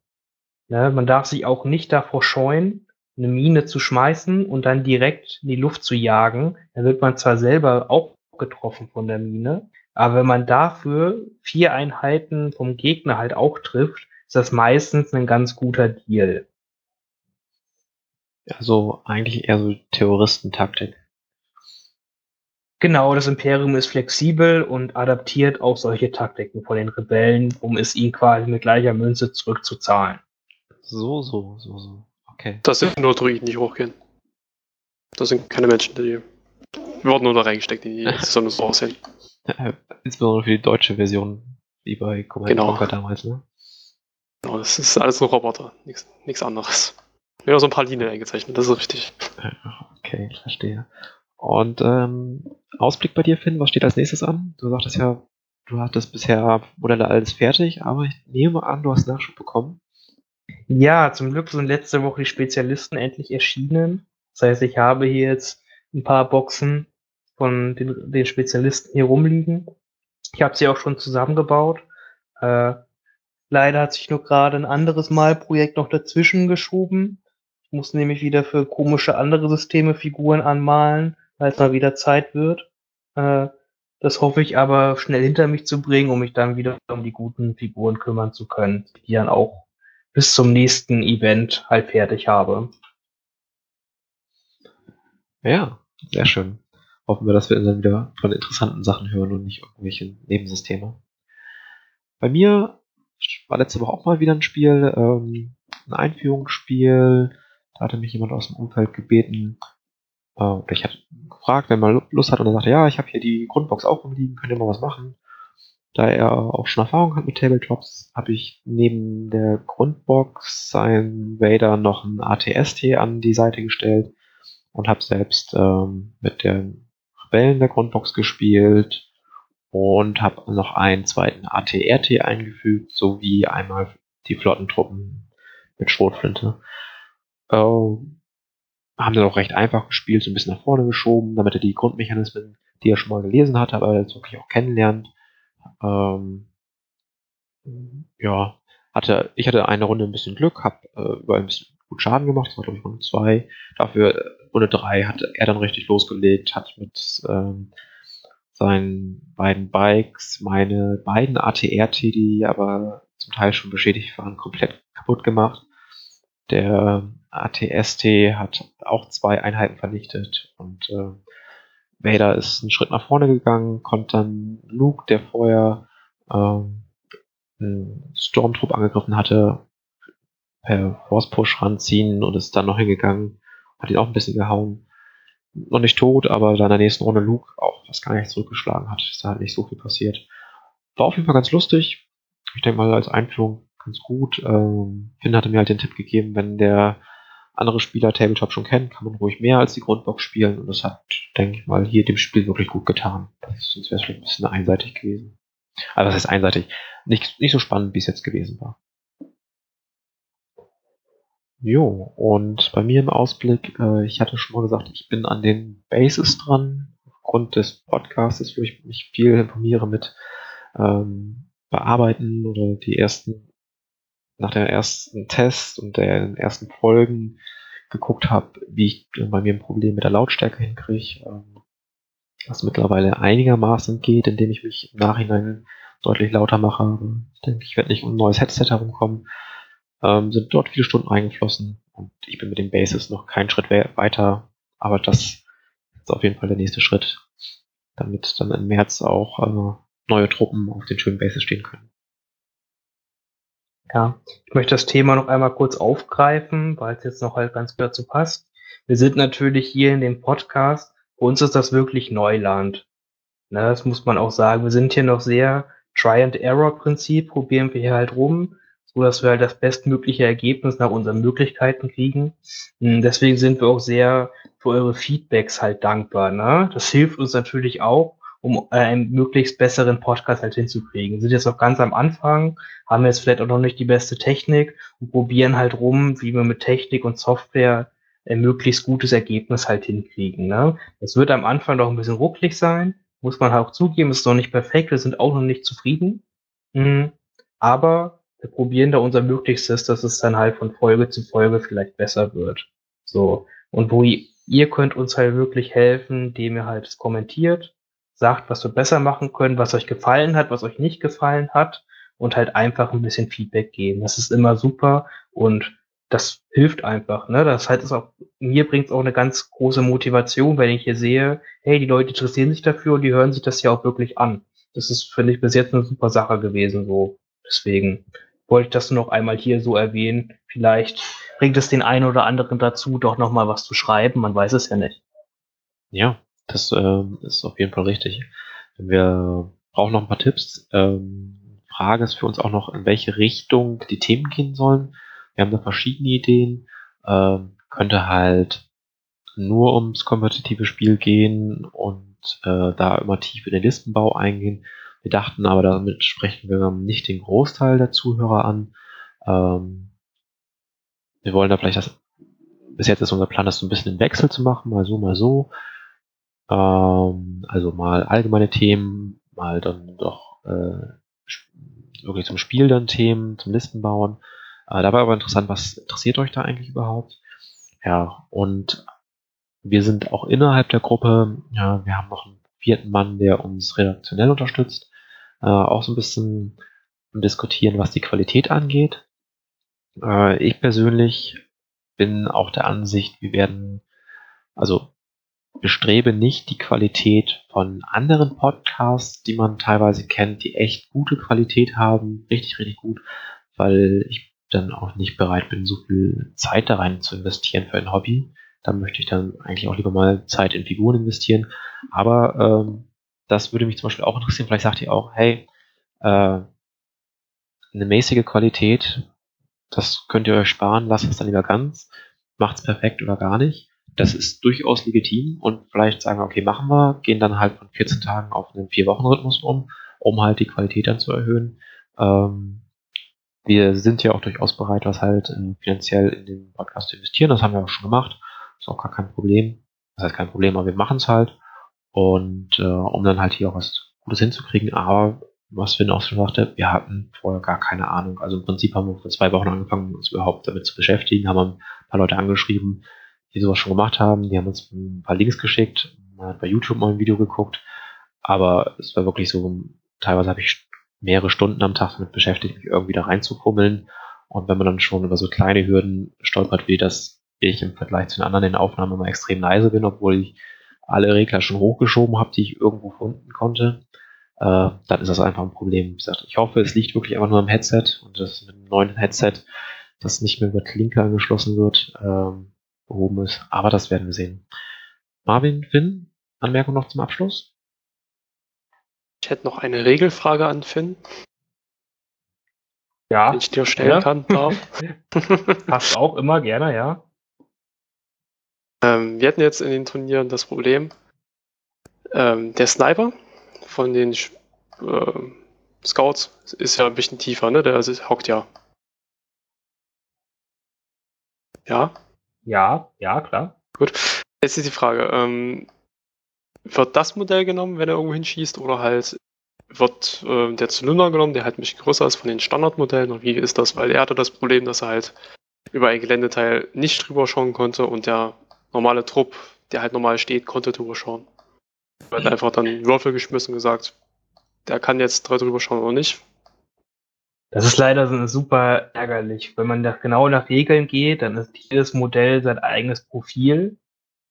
Ne? Man darf sich auch nicht davor scheuen, eine Mine zu schmeißen und dann direkt in die Luft zu jagen. Dann wird man zwar selber auch getroffen von der Mine, aber wenn man dafür vier Einheiten vom Gegner halt auch trifft, ist das meistens ein ganz guter Deal. Also eigentlich eher so Terroristentaktik. Genau, das Imperium ist flexibel und adaptiert auch solche Taktiken von den Rebellen, um es ihnen quasi mit gleicher Münze zurückzuzahlen. So, so, so, so. Okay. Das sind nur Druiden, die hochgehen. Das sind keine Menschen, die wurden nur da reingesteckt in die Sonne so aussehen. Insbesondere für die deutsche Version, wie bei Command Genau. Conquer damals, ne? Genau, das ist alles nur Roboter, nichts anderes. Wir haben so ein paar Linien eingezeichnet, das ist richtig. Okay, ich verstehe. Und ähm, Ausblick bei dir, Finn, was steht als nächstes an? Du sagtest ja, du hattest bisher Modelle alles fertig, aber ich nehme an, du hast Nachschub bekommen. Ja, zum Glück sind letzte Woche die Spezialisten endlich erschienen. Das heißt, ich habe hier jetzt ein paar Boxen von den, den Spezialisten hier rumliegen. Ich habe sie auch schon zusammengebaut. Äh, leider hat sich nur gerade ein anderes Malprojekt noch dazwischen geschoben. Ich muss nämlich wieder für komische andere Systeme Figuren anmalen, weil es mal wieder Zeit wird. Äh, das hoffe ich aber schnell hinter mich zu bringen, um mich dann wieder um die guten Figuren kümmern zu können, die dann auch bis zum nächsten Event halt fertig habe. Ja, sehr schön. Hoffen wir, dass wir dann wieder von interessanten Sachen hören und nicht irgendwelche Nebensysteme. Bei mir war letzte Woche auch mal wieder ein Spiel, ähm, ein Einführungsspiel. Da hatte mich jemand aus dem Umfeld gebeten, äh, ich hatte gefragt, wenn man Lust hat und er sagte, ja, ich habe hier die Grundbox auch rumliegen, könnt ihr mal was machen. Da er auch schon Erfahrung hat mit Tabletops, habe ich neben der Grundbox sein Vader noch ein ATST an die Seite gestellt und habe selbst ähm, mit den Rebellen der Grundbox gespielt und habe noch einen zweiten ATRT eingefügt, sowie einmal die Flottentruppen mit Schrotflinte. Äh, haben dann auch recht einfach gespielt, so ein bisschen nach vorne geschoben, damit er die Grundmechanismen, die er schon mal gelesen hat, aber jetzt wirklich auch kennenlernt. Ähm, ja, hatte, ich hatte eine Runde ein bisschen Glück, habe äh, überall ein bisschen gut Schaden gemacht, das war glaube ich Runde 2. Dafür äh, Runde 3 hat er dann richtig losgelegt, hat mit ähm, seinen beiden Bikes meine beiden ATRT, die aber zum Teil schon beschädigt waren, komplett kaputt gemacht. Der ATST hat auch zwei Einheiten vernichtet und äh, Vader ist einen Schritt nach vorne gegangen, konnte dann Luke, der vorher ähm, einen Stormtrupp angegriffen hatte, per Force Push ranziehen und ist dann noch hingegangen hat ihn auch ein bisschen gehauen. Noch nicht tot, aber dann in der nächsten Runde Luke auch fast gar nicht zurückgeschlagen hat. Ist da halt nicht so viel passiert. War auf jeden Fall ganz lustig. Ich denke mal als Einführung ganz gut. Ähm, Finn hatte mir halt den Tipp gegeben, wenn der andere Spieler Tabletop schon kennt, kann man ruhig mehr als die Grundbox spielen. Und das hat, denke ich mal, hier dem Spiel wirklich gut getan. Das, sonst wäre es vielleicht ein bisschen einseitig gewesen. Aber was heißt einseitig? Nicht, nicht so spannend, wie es jetzt gewesen war. Jo, und bei mir im Ausblick, äh, ich hatte schon mal gesagt, ich bin an den Bases dran, aufgrund des Podcasts, wo ich mich viel informiere mit ähm, Bearbeiten oder die ersten, nach der ersten Test und den ersten Folgen geguckt habe, wie ich bei mir ein Problem mit der Lautstärke hinkriege, ähm, was mittlerweile einigermaßen geht, indem ich mich im Nachhinein deutlich lauter mache. Ich denke, ich werde nicht um ein neues Headset herumkommen ähm, sind dort viele Stunden eingeflossen und ich bin mit dem Basis noch keinen Schritt weiter, aber das ist auf jeden Fall der nächste Schritt, damit dann im März auch äh, neue Truppen auf den schönen Bases stehen können. Ja, ich möchte das Thema noch einmal kurz aufgreifen, weil es jetzt noch halt ganz gut dazu passt. Wir sind natürlich hier in dem Podcast, für uns ist das wirklich Neuland. Ne, das muss man auch sagen. Wir sind hier noch sehr Try-and-Error-Prinzip, probieren wir hier halt rum so dass wir halt das bestmögliche Ergebnis nach unseren Möglichkeiten kriegen. Hm, deswegen sind wir auch sehr für eure Feedbacks halt dankbar. Ne? Das hilft uns natürlich auch, um einen möglichst besseren Podcast halt hinzukriegen. Wir sind jetzt noch ganz am Anfang, haben jetzt vielleicht auch noch nicht die beste Technik und probieren halt rum, wie wir mit Technik und Software ein möglichst gutes Ergebnis halt hinkriegen. Ne? Das wird am Anfang noch ein bisschen rucklig sein, muss man halt auch zugeben, ist noch nicht perfekt, wir sind auch noch nicht zufrieden. Hm, aber wir probieren da unser Möglichstes, dass es dann halt von Folge zu Folge vielleicht besser wird. So. Und wo ihr, ihr könnt uns halt wirklich helfen, indem ihr halt kommentiert, sagt, was wir besser machen können, was euch gefallen hat, was euch nicht gefallen hat und halt einfach ein bisschen Feedback geben. Das ist immer super und das hilft einfach. Ne? Das heißt, es auch, mir bringt es auch eine ganz große Motivation, wenn ich hier sehe, hey, die Leute interessieren sich dafür und die hören sich das ja auch wirklich an. Das ist, finde ich, bis jetzt eine super Sache gewesen. So. Deswegen wollte ich das noch einmal hier so erwähnen. Vielleicht bringt es den einen oder anderen dazu, doch noch mal was zu schreiben. Man weiß es ja nicht. Ja, das äh, ist auf jeden Fall richtig. Wir brauchen noch ein paar Tipps. Ähm, Frage ist für uns auch noch, in welche Richtung die Themen gehen sollen. Wir haben da verschiedene Ideen. Ähm, könnte halt nur ums kompetitive Spiel gehen und äh, da immer tief in den Listenbau eingehen. Wir dachten aber, damit sprechen wir nicht den Großteil der Zuhörer an. Ähm, wir wollen da vielleicht das, bis jetzt ist unser Plan, das so ein bisschen im Wechsel zu machen, mal so, mal so. Ähm, also mal allgemeine Themen, mal dann doch äh, wirklich zum Spiel dann Themen, zum Listen bauen. Äh, dabei aber interessant, was interessiert euch da eigentlich überhaupt? Ja, und wir sind auch innerhalb der Gruppe, ja, wir haben noch einen vierten Mann, der uns redaktionell unterstützt äh, auch so ein bisschen diskutieren, was die Qualität angeht. Äh, ich persönlich bin auch der Ansicht, wir werden, also bestrebe nicht die Qualität von anderen Podcasts, die man teilweise kennt, die echt gute Qualität haben, richtig, richtig gut, weil ich dann auch nicht bereit bin, so viel Zeit da rein zu investieren für ein Hobby. Da möchte ich dann eigentlich auch lieber mal Zeit in Figuren investieren. Aber ähm, das würde mich zum Beispiel auch interessieren. Vielleicht sagt ihr auch, hey, äh, eine mäßige Qualität, das könnt ihr euch sparen, lasst es dann lieber ganz, macht's perfekt oder gar nicht. Das ist durchaus legitim und vielleicht sagen, okay, machen wir, gehen dann halt von 14 Tagen auf einen 4-Wochen-Rhythmus um, um halt die Qualität dann zu erhöhen. Ähm, wir sind ja auch durchaus bereit, was halt in, finanziell in den Podcast zu investieren. Das haben wir auch schon gemacht. Ist auch gar kein Problem. Das heißt kein Problem, aber wir machen es halt. Und äh, um dann halt hier auch was Gutes hinzukriegen. Aber was Finn auch schon sagte, wir hatten vorher gar keine Ahnung. Also im Prinzip haben wir vor zwei Wochen angefangen, uns überhaupt damit zu beschäftigen, haben ein paar Leute angeschrieben, die sowas schon gemacht haben. Die haben uns ein paar Links geschickt. Man hat bei YouTube mal ein Video geguckt. Aber es war wirklich so, teilweise habe ich mehrere Stunden am Tag damit beschäftigt, mich irgendwie da reinzufummeln. Und wenn man dann schon über so kleine Hürden stolpert, wie das ich im Vergleich zu den anderen in der Aufnahme immer extrem leise bin, obwohl ich alle Regler schon hochgeschoben habe, die ich irgendwo finden konnte, äh, dann ist das einfach ein Problem. Ich hoffe, es liegt wirklich einfach nur am Headset und das mit einem neuen Headset, das nicht mehr über Klinke angeschlossen wird, ähm, behoben ist. Aber das werden wir sehen. Marvin, Finn, Anmerkung noch zum Abschluss? Ich hätte noch eine Regelfrage an Finn, Ja, die ich dir stellen Ja. kann, darf. passt auch immer gerne, ja. ähm, wir hatten jetzt in den Turnieren das Problem, ähm, der Sniper von den Sch- ähm, Scouts ist ja ein bisschen tiefer, ne? Der ist, hockt ja. Ja, Ja, ja, klar. gut. Jetzt ist die Frage, ähm, wird das Modell genommen, wenn er irgendwo hinschießt, oder halt wird äh, der Zylinder genommen, der halt ein bisschen größer ist von den Standardmodellen, und wie ist das? Weil er hatte das Problem, dass er halt über ein Geländeteil nicht drüber schauen konnte und der normale Trupp, der halt normal steht, konnte drüber schauen. Er hat einfach dann Würfel geschmissen und gesagt, der kann jetzt drüber schauen oder nicht. Das ist leider so super ärgerlich. Wenn man nach, genau nach Regeln geht, dann ist jedes Modell sein eigenes Profil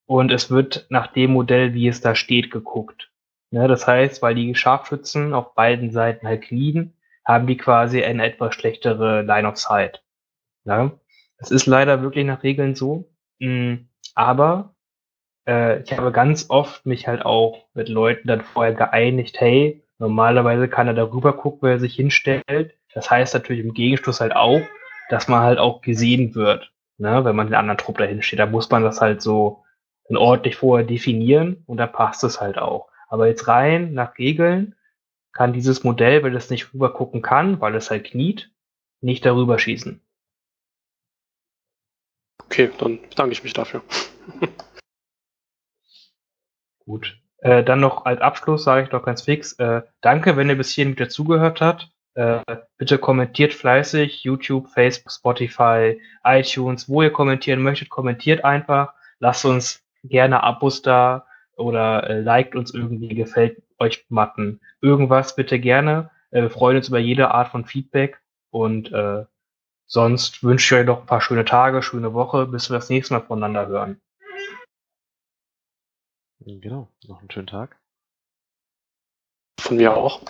und es wird nach dem Modell, wie es da steht, geguckt. Ne, das heißt, weil die Scharfschützen auf beiden Seiten halt knien, haben die quasi eine etwas schlechtere Line of Sight. Ne? Das ist leider wirklich nach Regeln so. Mm, Aber äh, ich habe ganz oft mich halt auch mit Leuten dann vorher geeinigt, hey, normalerweise kann er darüber gucken, wer sich hinstellt. Das heißt natürlich im Gegenschluss halt auch, dass man halt auch gesehen wird, ne, wenn man den anderen Trupp dahin steht. Da muss man das halt so dann ordentlich vorher definieren und da passt es halt auch. Aber jetzt rein nach Regeln kann dieses Modell, wenn es nicht rüber gucken kann, weil es halt kniet, nicht darüber schießen. Okay, dann bedanke ich mich dafür. Gut. Äh, dann noch als Abschluss sage ich noch ganz fix, äh, danke, wenn ihr bis hierhin wieder zugehört habt. Äh, bitte kommentiert fleißig, YouTube, Facebook, Spotify, iTunes, wo ihr kommentieren möchtet, kommentiert einfach. Lasst uns gerne Abos da oder äh, liked uns irgendwie, gefällt euch Matten. Irgendwas bitte gerne. Äh, wir freuen uns über jede Art von Feedback und äh, sonst wünsche ich euch noch ein paar schöne Tage, schöne Woche, bis wir das nächste Mal voneinander hören. Genau, noch einen schönen Tag. Von mir auch.